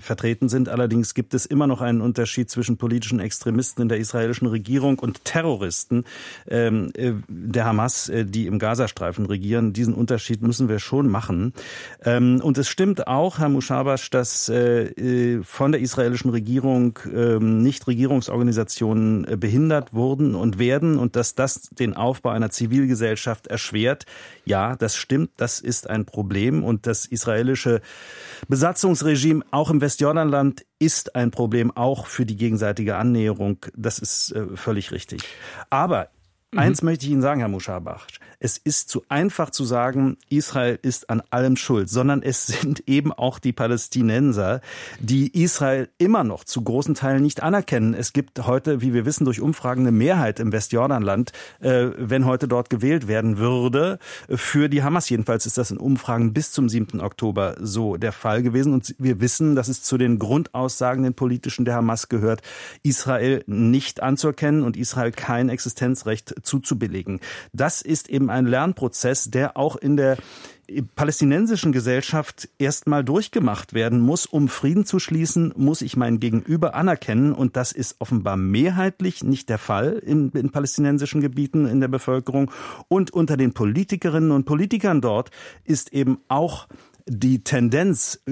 vertreten sind. Allerdings gibt es immer noch einen Unterschied zwischen politischen Extremisten in der israelischen Regierung und Terroristen ähm, äh, der Hamas, äh, die im Gazastreifen regieren. Diesen Unterschied müssen wir schon machen. Ähm, und es stimmt auch, Herr Mushabash, dass äh, von der israelischen Regierung ähm, Nichtregierungsorganisationen äh, behindert wurden und werden und dass das den Aufbau einer Zivilgesellschaft erschwert. Ja, das stimmt, das ist ein Problem und das israelische Besatzungsregime auch im Westjordanland ist ein Problem auch für die gegenseitige Annäherung. Das ist äh, völlig richtig. Aber Mhm. Eins möchte ich Ihnen sagen, Herr Muschabach. Es ist zu einfach zu sagen, Israel ist an allem schuld, sondern es sind eben auch die Palästinenser, die Israel immer noch zu großen Teilen nicht anerkennen. Es gibt heute, wie wir wissen, durch Umfragen eine Mehrheit im Westjordanland, äh, wenn heute dort gewählt werden würde, für die Hamas. Jedenfalls ist das in Umfragen bis zum 7. Oktober so der Fall gewesen. Und wir wissen, dass es zu den Grundaussagen, den politischen der Hamas gehört, Israel nicht anzuerkennen und Israel kein Existenzrecht zuzubilligen. Das ist eben ein Lernprozess, der auch in der palästinensischen Gesellschaft erstmal durchgemacht werden muss. Um Frieden zu schließen, muss ich mein Gegenüber anerkennen. Und das ist offenbar mehrheitlich nicht der Fall in, in palästinensischen Gebieten in der Bevölkerung. Und unter den Politikerinnen und Politikern dort ist eben auch die Tendenz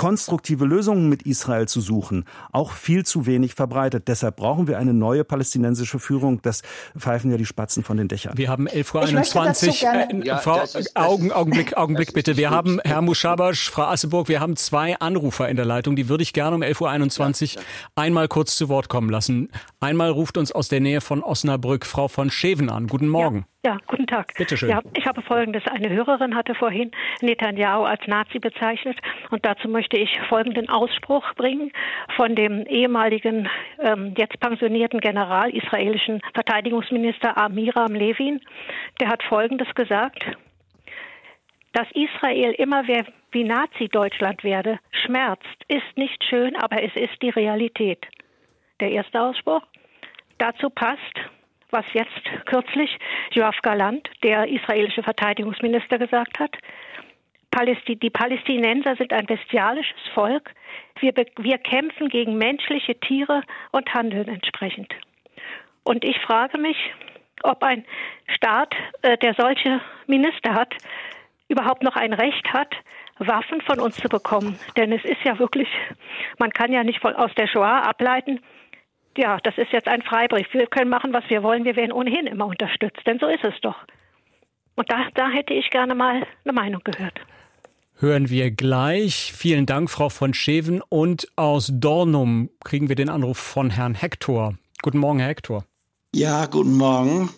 konstruktive Lösungen mit Israel zu suchen, auch viel zu wenig verbreitet. Deshalb brauchen wir eine neue palästinensische Führung. Das pfeifen ja die Spatzen von den Dächern. Wir haben 11.21 Uhr. Äh, ja, Frau, Augen, Augenblick, Augenblick bitte. Wir haben, Herr Muschabasch, Frau Asseburg, wir haben zwei Anrufer in der Leitung. Die würde ich gerne um 11.21 Uhr ja, einmal kurz zu Wort kommen lassen. Einmal ruft uns aus der Nähe von Osnabrück Frau von Scheven an. Guten Morgen. Ja, guten Tag. Bitte schön. Ja, ich habe Folgendes. Eine Hörerin hatte vorhin Netanyahu als Nazi bezeichnet und dazu möchte ich folgenden Ausspruch bringen von dem ehemaligen, ähm, jetzt pensionierten General, israelischen Verteidigungsminister Amiram Levin. Der hat Folgendes gesagt. Dass Israel immer wie Nazi-Deutschland werde, schmerzt, ist nicht schön, aber es ist die Realität. Der erste Ausspruch. Dazu passt, was jetzt kürzlich Joachim Galant, der israelische Verteidigungsminister, gesagt hat. Die Palästinenser sind ein bestialisches Volk. Wir, wir kämpfen gegen menschliche Tiere und handeln entsprechend. Und ich frage mich, ob ein Staat, äh, der solche Minister hat, überhaupt noch ein Recht hat, Waffen von uns zu bekommen. Denn es ist ja wirklich, man kann ja nicht aus der Shoah ableiten, ja, das ist jetzt ein Freibrief. Wir können machen, was wir wollen. Wir werden ohnehin immer unterstützt. Denn so ist es doch. Und da, da hätte ich gerne mal eine Meinung gehört. Hören wir gleich. Vielen Dank, Frau von Scheven. Und aus Dornum kriegen wir den Anruf von Herrn Hector. Guten Morgen, Herr Hector. Ja, guten Morgen.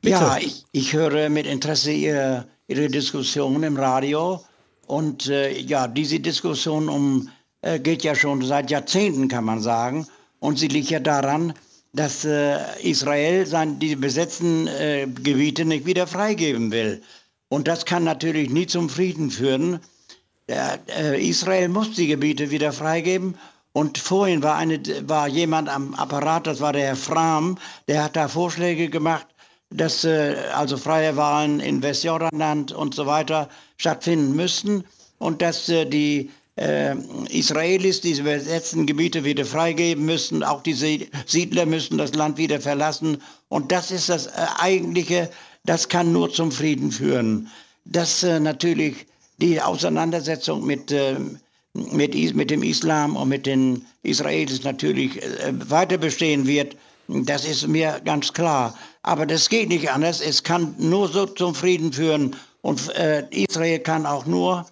Bitte. Ja, ich, ich höre mit Interesse Ihre, Ihre Diskussion im Radio. Und äh, ja, diese Diskussion um, äh, geht ja schon seit Jahrzehnten, kann man sagen. Und sie liegt ja daran, dass äh, Israel sein, die besetzten äh, Gebiete nicht wieder freigeben will. Und das kann natürlich nie zum Frieden führen. Äh, Israel muss die Gebiete wieder freigeben. Und vorhin war, eine, war jemand am Apparat, das war der Herr Fram, der hat da Vorschläge gemacht, dass äh, also freie Wahlen in Westjordanland und so weiter stattfinden müssten und dass äh, die äh, Israelis diese besetzten Gebiete wieder freigeben müssen. Auch die Siedler müssen das Land wieder verlassen. Und das ist das äh, eigentliche, das kann nur zum Frieden führen. Dass äh, natürlich die Auseinandersetzung mit, äh, mit, mit dem Islam und mit den Israelis natürlich äh, weiter bestehen wird, das ist mir ganz klar. Aber das geht nicht anders. Es kann nur so zum Frieden führen. Und äh, Israel kann auch nur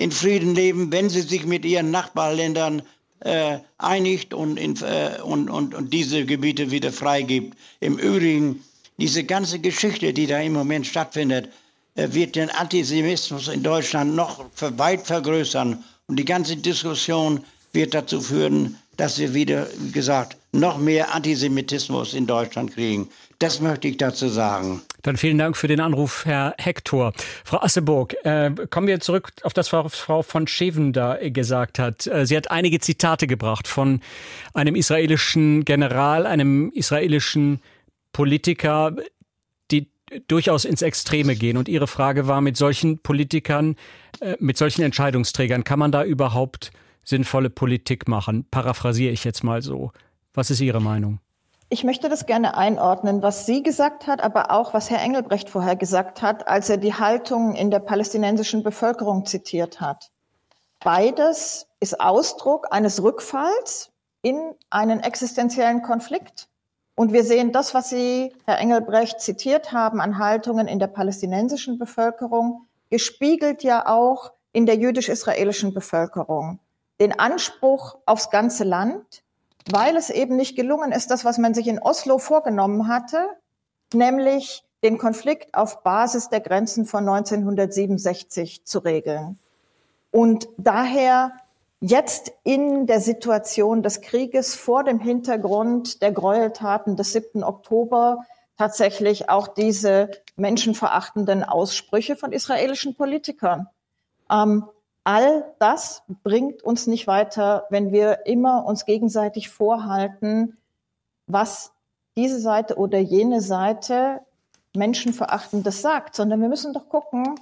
in Frieden leben, wenn sie sich mit ihren Nachbarländern äh, einigt und, in, äh, und, und, und diese Gebiete wieder freigibt. Im Übrigen, diese ganze Geschichte, die da im Moment stattfindet, äh, wird den Antisemitismus in Deutschland noch weit vergrößern. Und die ganze Diskussion wird dazu führen, dass wir wieder, wie gesagt, noch mehr Antisemitismus in Deutschland kriegen. Das möchte ich dazu sagen. Dann vielen Dank für den Anruf, Herr Hector. Frau Asseburg, äh, kommen wir zurück auf das, was Frau von Scheven da gesagt hat. Äh, sie hat einige Zitate gebracht von einem israelischen General, einem israelischen Politiker, die durchaus ins Extreme gehen. Und Ihre Frage war, mit solchen Politikern, äh, mit solchen Entscheidungsträgern, kann man da überhaupt sinnvolle Politik machen? Paraphrasiere ich jetzt mal so. Was ist Ihre Meinung? Ich möchte das gerne einordnen, was sie gesagt hat, aber auch was Herr Engelbrecht vorher gesagt hat, als er die Haltung in der palästinensischen Bevölkerung zitiert hat. Beides ist Ausdruck eines Rückfalls in einen existenziellen Konflikt. Und wir sehen das, was Sie, Herr Engelbrecht, zitiert haben an Haltungen in der palästinensischen Bevölkerung, gespiegelt ja auch in der jüdisch-israelischen Bevölkerung. Den Anspruch aufs ganze Land, weil es eben nicht gelungen ist, das, was man sich in Oslo vorgenommen hatte, nämlich den Konflikt auf Basis der Grenzen von 1967 zu regeln. Und daher jetzt in der Situation des Krieges vor dem Hintergrund der Gräueltaten des 7. Oktober tatsächlich auch diese menschenverachtenden Aussprüche von israelischen Politikern. Ähm, all das bringt uns nicht weiter, wenn wir immer uns gegenseitig vorhalten, was diese Seite oder jene Seite Menschenverachtendes sagt, sondern wir müssen doch gucken,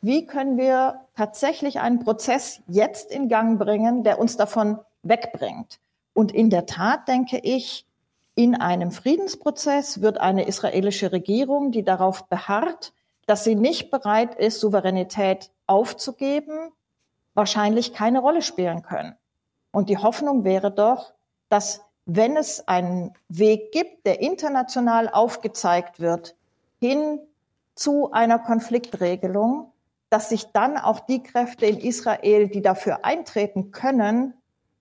wie können wir tatsächlich einen Prozess jetzt in Gang bringen, der uns davon wegbringt. Und in der Tat denke ich, in einem Friedensprozess wird eine israelische Regierung, die darauf beharrt, dass sie nicht bereit ist, Souveränität aufzugeben, wahrscheinlich keine Rolle spielen können. Und die Hoffnung wäre doch, dass wenn es einen Weg gibt, der international aufgezeigt wird, hin zu einer Konfliktregelung, dass sich dann auch die Kräfte in Israel, die dafür eintreten können,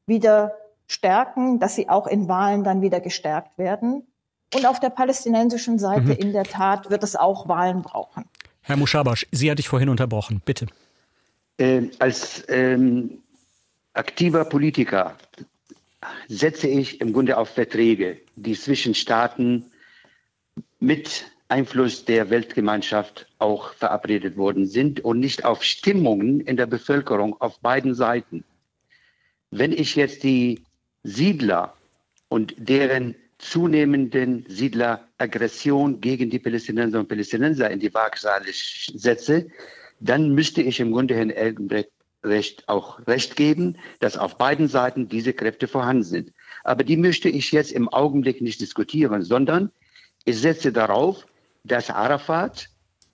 wieder stärken, dass sie auch in Wahlen dann wieder gestärkt werden. Und auf der palästinensischen Seite mhm. in der Tat wird es auch Wahlen brauchen. Herr Mushabash, Sie hatte ich vorhin unterbrochen. Bitte äh, als ähm, aktiver Politiker setze ich im Grunde auf Verträge, die zwischen Staaten mit Einfluss der Weltgemeinschaft auch verabredet worden sind und nicht auf Stimmungen in der Bevölkerung auf beiden Seiten. Wenn ich jetzt die Siedler und deren zunehmenden Siedleraggression gegen die Palästinenser und Palästinenser in die Waagschale setze, dann müsste ich im Grunde Herrn Elgenbrecht recht, auch recht geben, dass auf beiden Seiten diese Kräfte vorhanden sind. Aber die möchte ich jetzt im Augenblick nicht diskutieren, sondern ich setze darauf, dass Arafat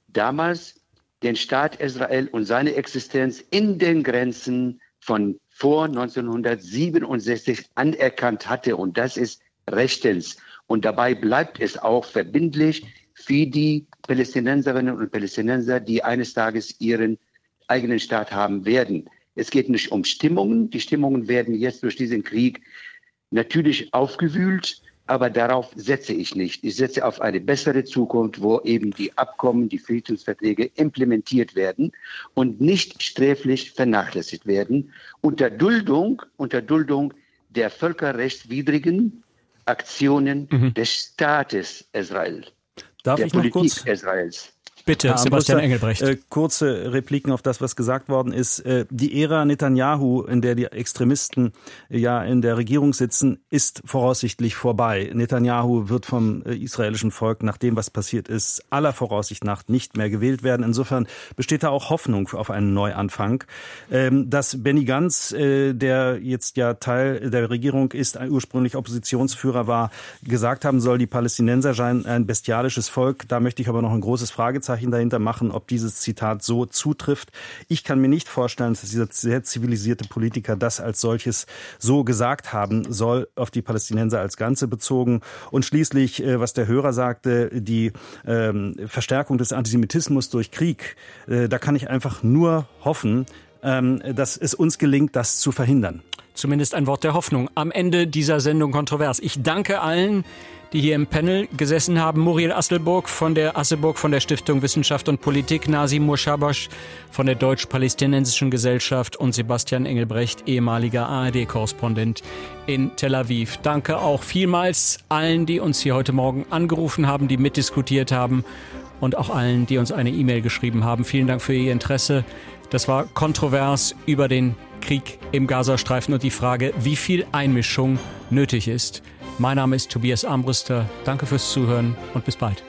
damals den Staat Israel und seine Existenz in den Grenzen von vor 1967 anerkannt hatte. Und das ist rechtens. Und dabei bleibt es auch verbindlich für die Palästinenserinnen und Palästinenser, die eines Tages ihren eigenen Staat haben werden. Es geht nicht um Stimmungen. Die Stimmungen werden jetzt durch diesen Krieg natürlich aufgewühlt, aber darauf setze ich nicht. Ich setze auf eine bessere Zukunft, wo eben die Abkommen, die Friedensverträge implementiert werden und nicht sträflich vernachlässigt werden, unter Duldung, unter Duldung der völkerrechtswidrigen Aktionen mhm. des Staates Israel. Darf der ich noch Politik kurz? Israels. Bitte, Herr Sebastian Engelbrecht. Äh, kurze Repliken auf das, was gesagt worden ist. Äh, die Ära Netanyahu, in der die Extremisten äh, ja in der Regierung sitzen, ist voraussichtlich vorbei. Netanyahu wird vom äh, israelischen Volk nach dem, was passiert ist, aller Voraussicht nach nicht mehr gewählt werden. Insofern besteht da auch Hoffnung auf einen Neuanfang. Ähm, dass Benny Gantz, äh, der jetzt ja Teil der Regierung ist, ein ursprünglich Oppositionsführer war, gesagt haben soll, die Palästinenser seien ein bestialisches Volk. Da möchte ich aber noch ein großes Fragezeichen Fragezeichen dahinter machen, ob dieses Zitat so zutrifft. Ich kann mir nicht vorstellen, dass dieser sehr zivilisierte Politiker das als solches so gesagt haben soll, auf die Palästinenser als Ganze bezogen. Und schließlich, äh, was der Hörer sagte, die ähm, Verstärkung des Antisemitismus durch Krieg, äh, da kann ich einfach nur hoffen, dass es uns gelingt, das zu verhindern. Zumindest ein Wort der Hoffnung. Am Ende dieser Sendung kontrovers. Ich danke allen, die hier im Panel gesessen haben. Muriel Asselburg von der Asselburg von der Stiftung Wissenschaft und Politik, Nasim Murshabash von der Deutsch-Palästinensischen Gesellschaft und Sebastian Engelbrecht, ehemaliger ARD-Korrespondent in Tel Aviv. Danke auch vielmals allen, die uns hier heute Morgen angerufen haben, die mitdiskutiert haben und auch allen, die uns eine E-Mail geschrieben haben. Vielen Dank für Ihr Interesse. Das war kontrovers über den Krieg im Gazastreifen und die Frage, wie viel Einmischung nötig ist. Mein Name ist Tobias Armbruster. Danke fürs Zuhören und bis bald.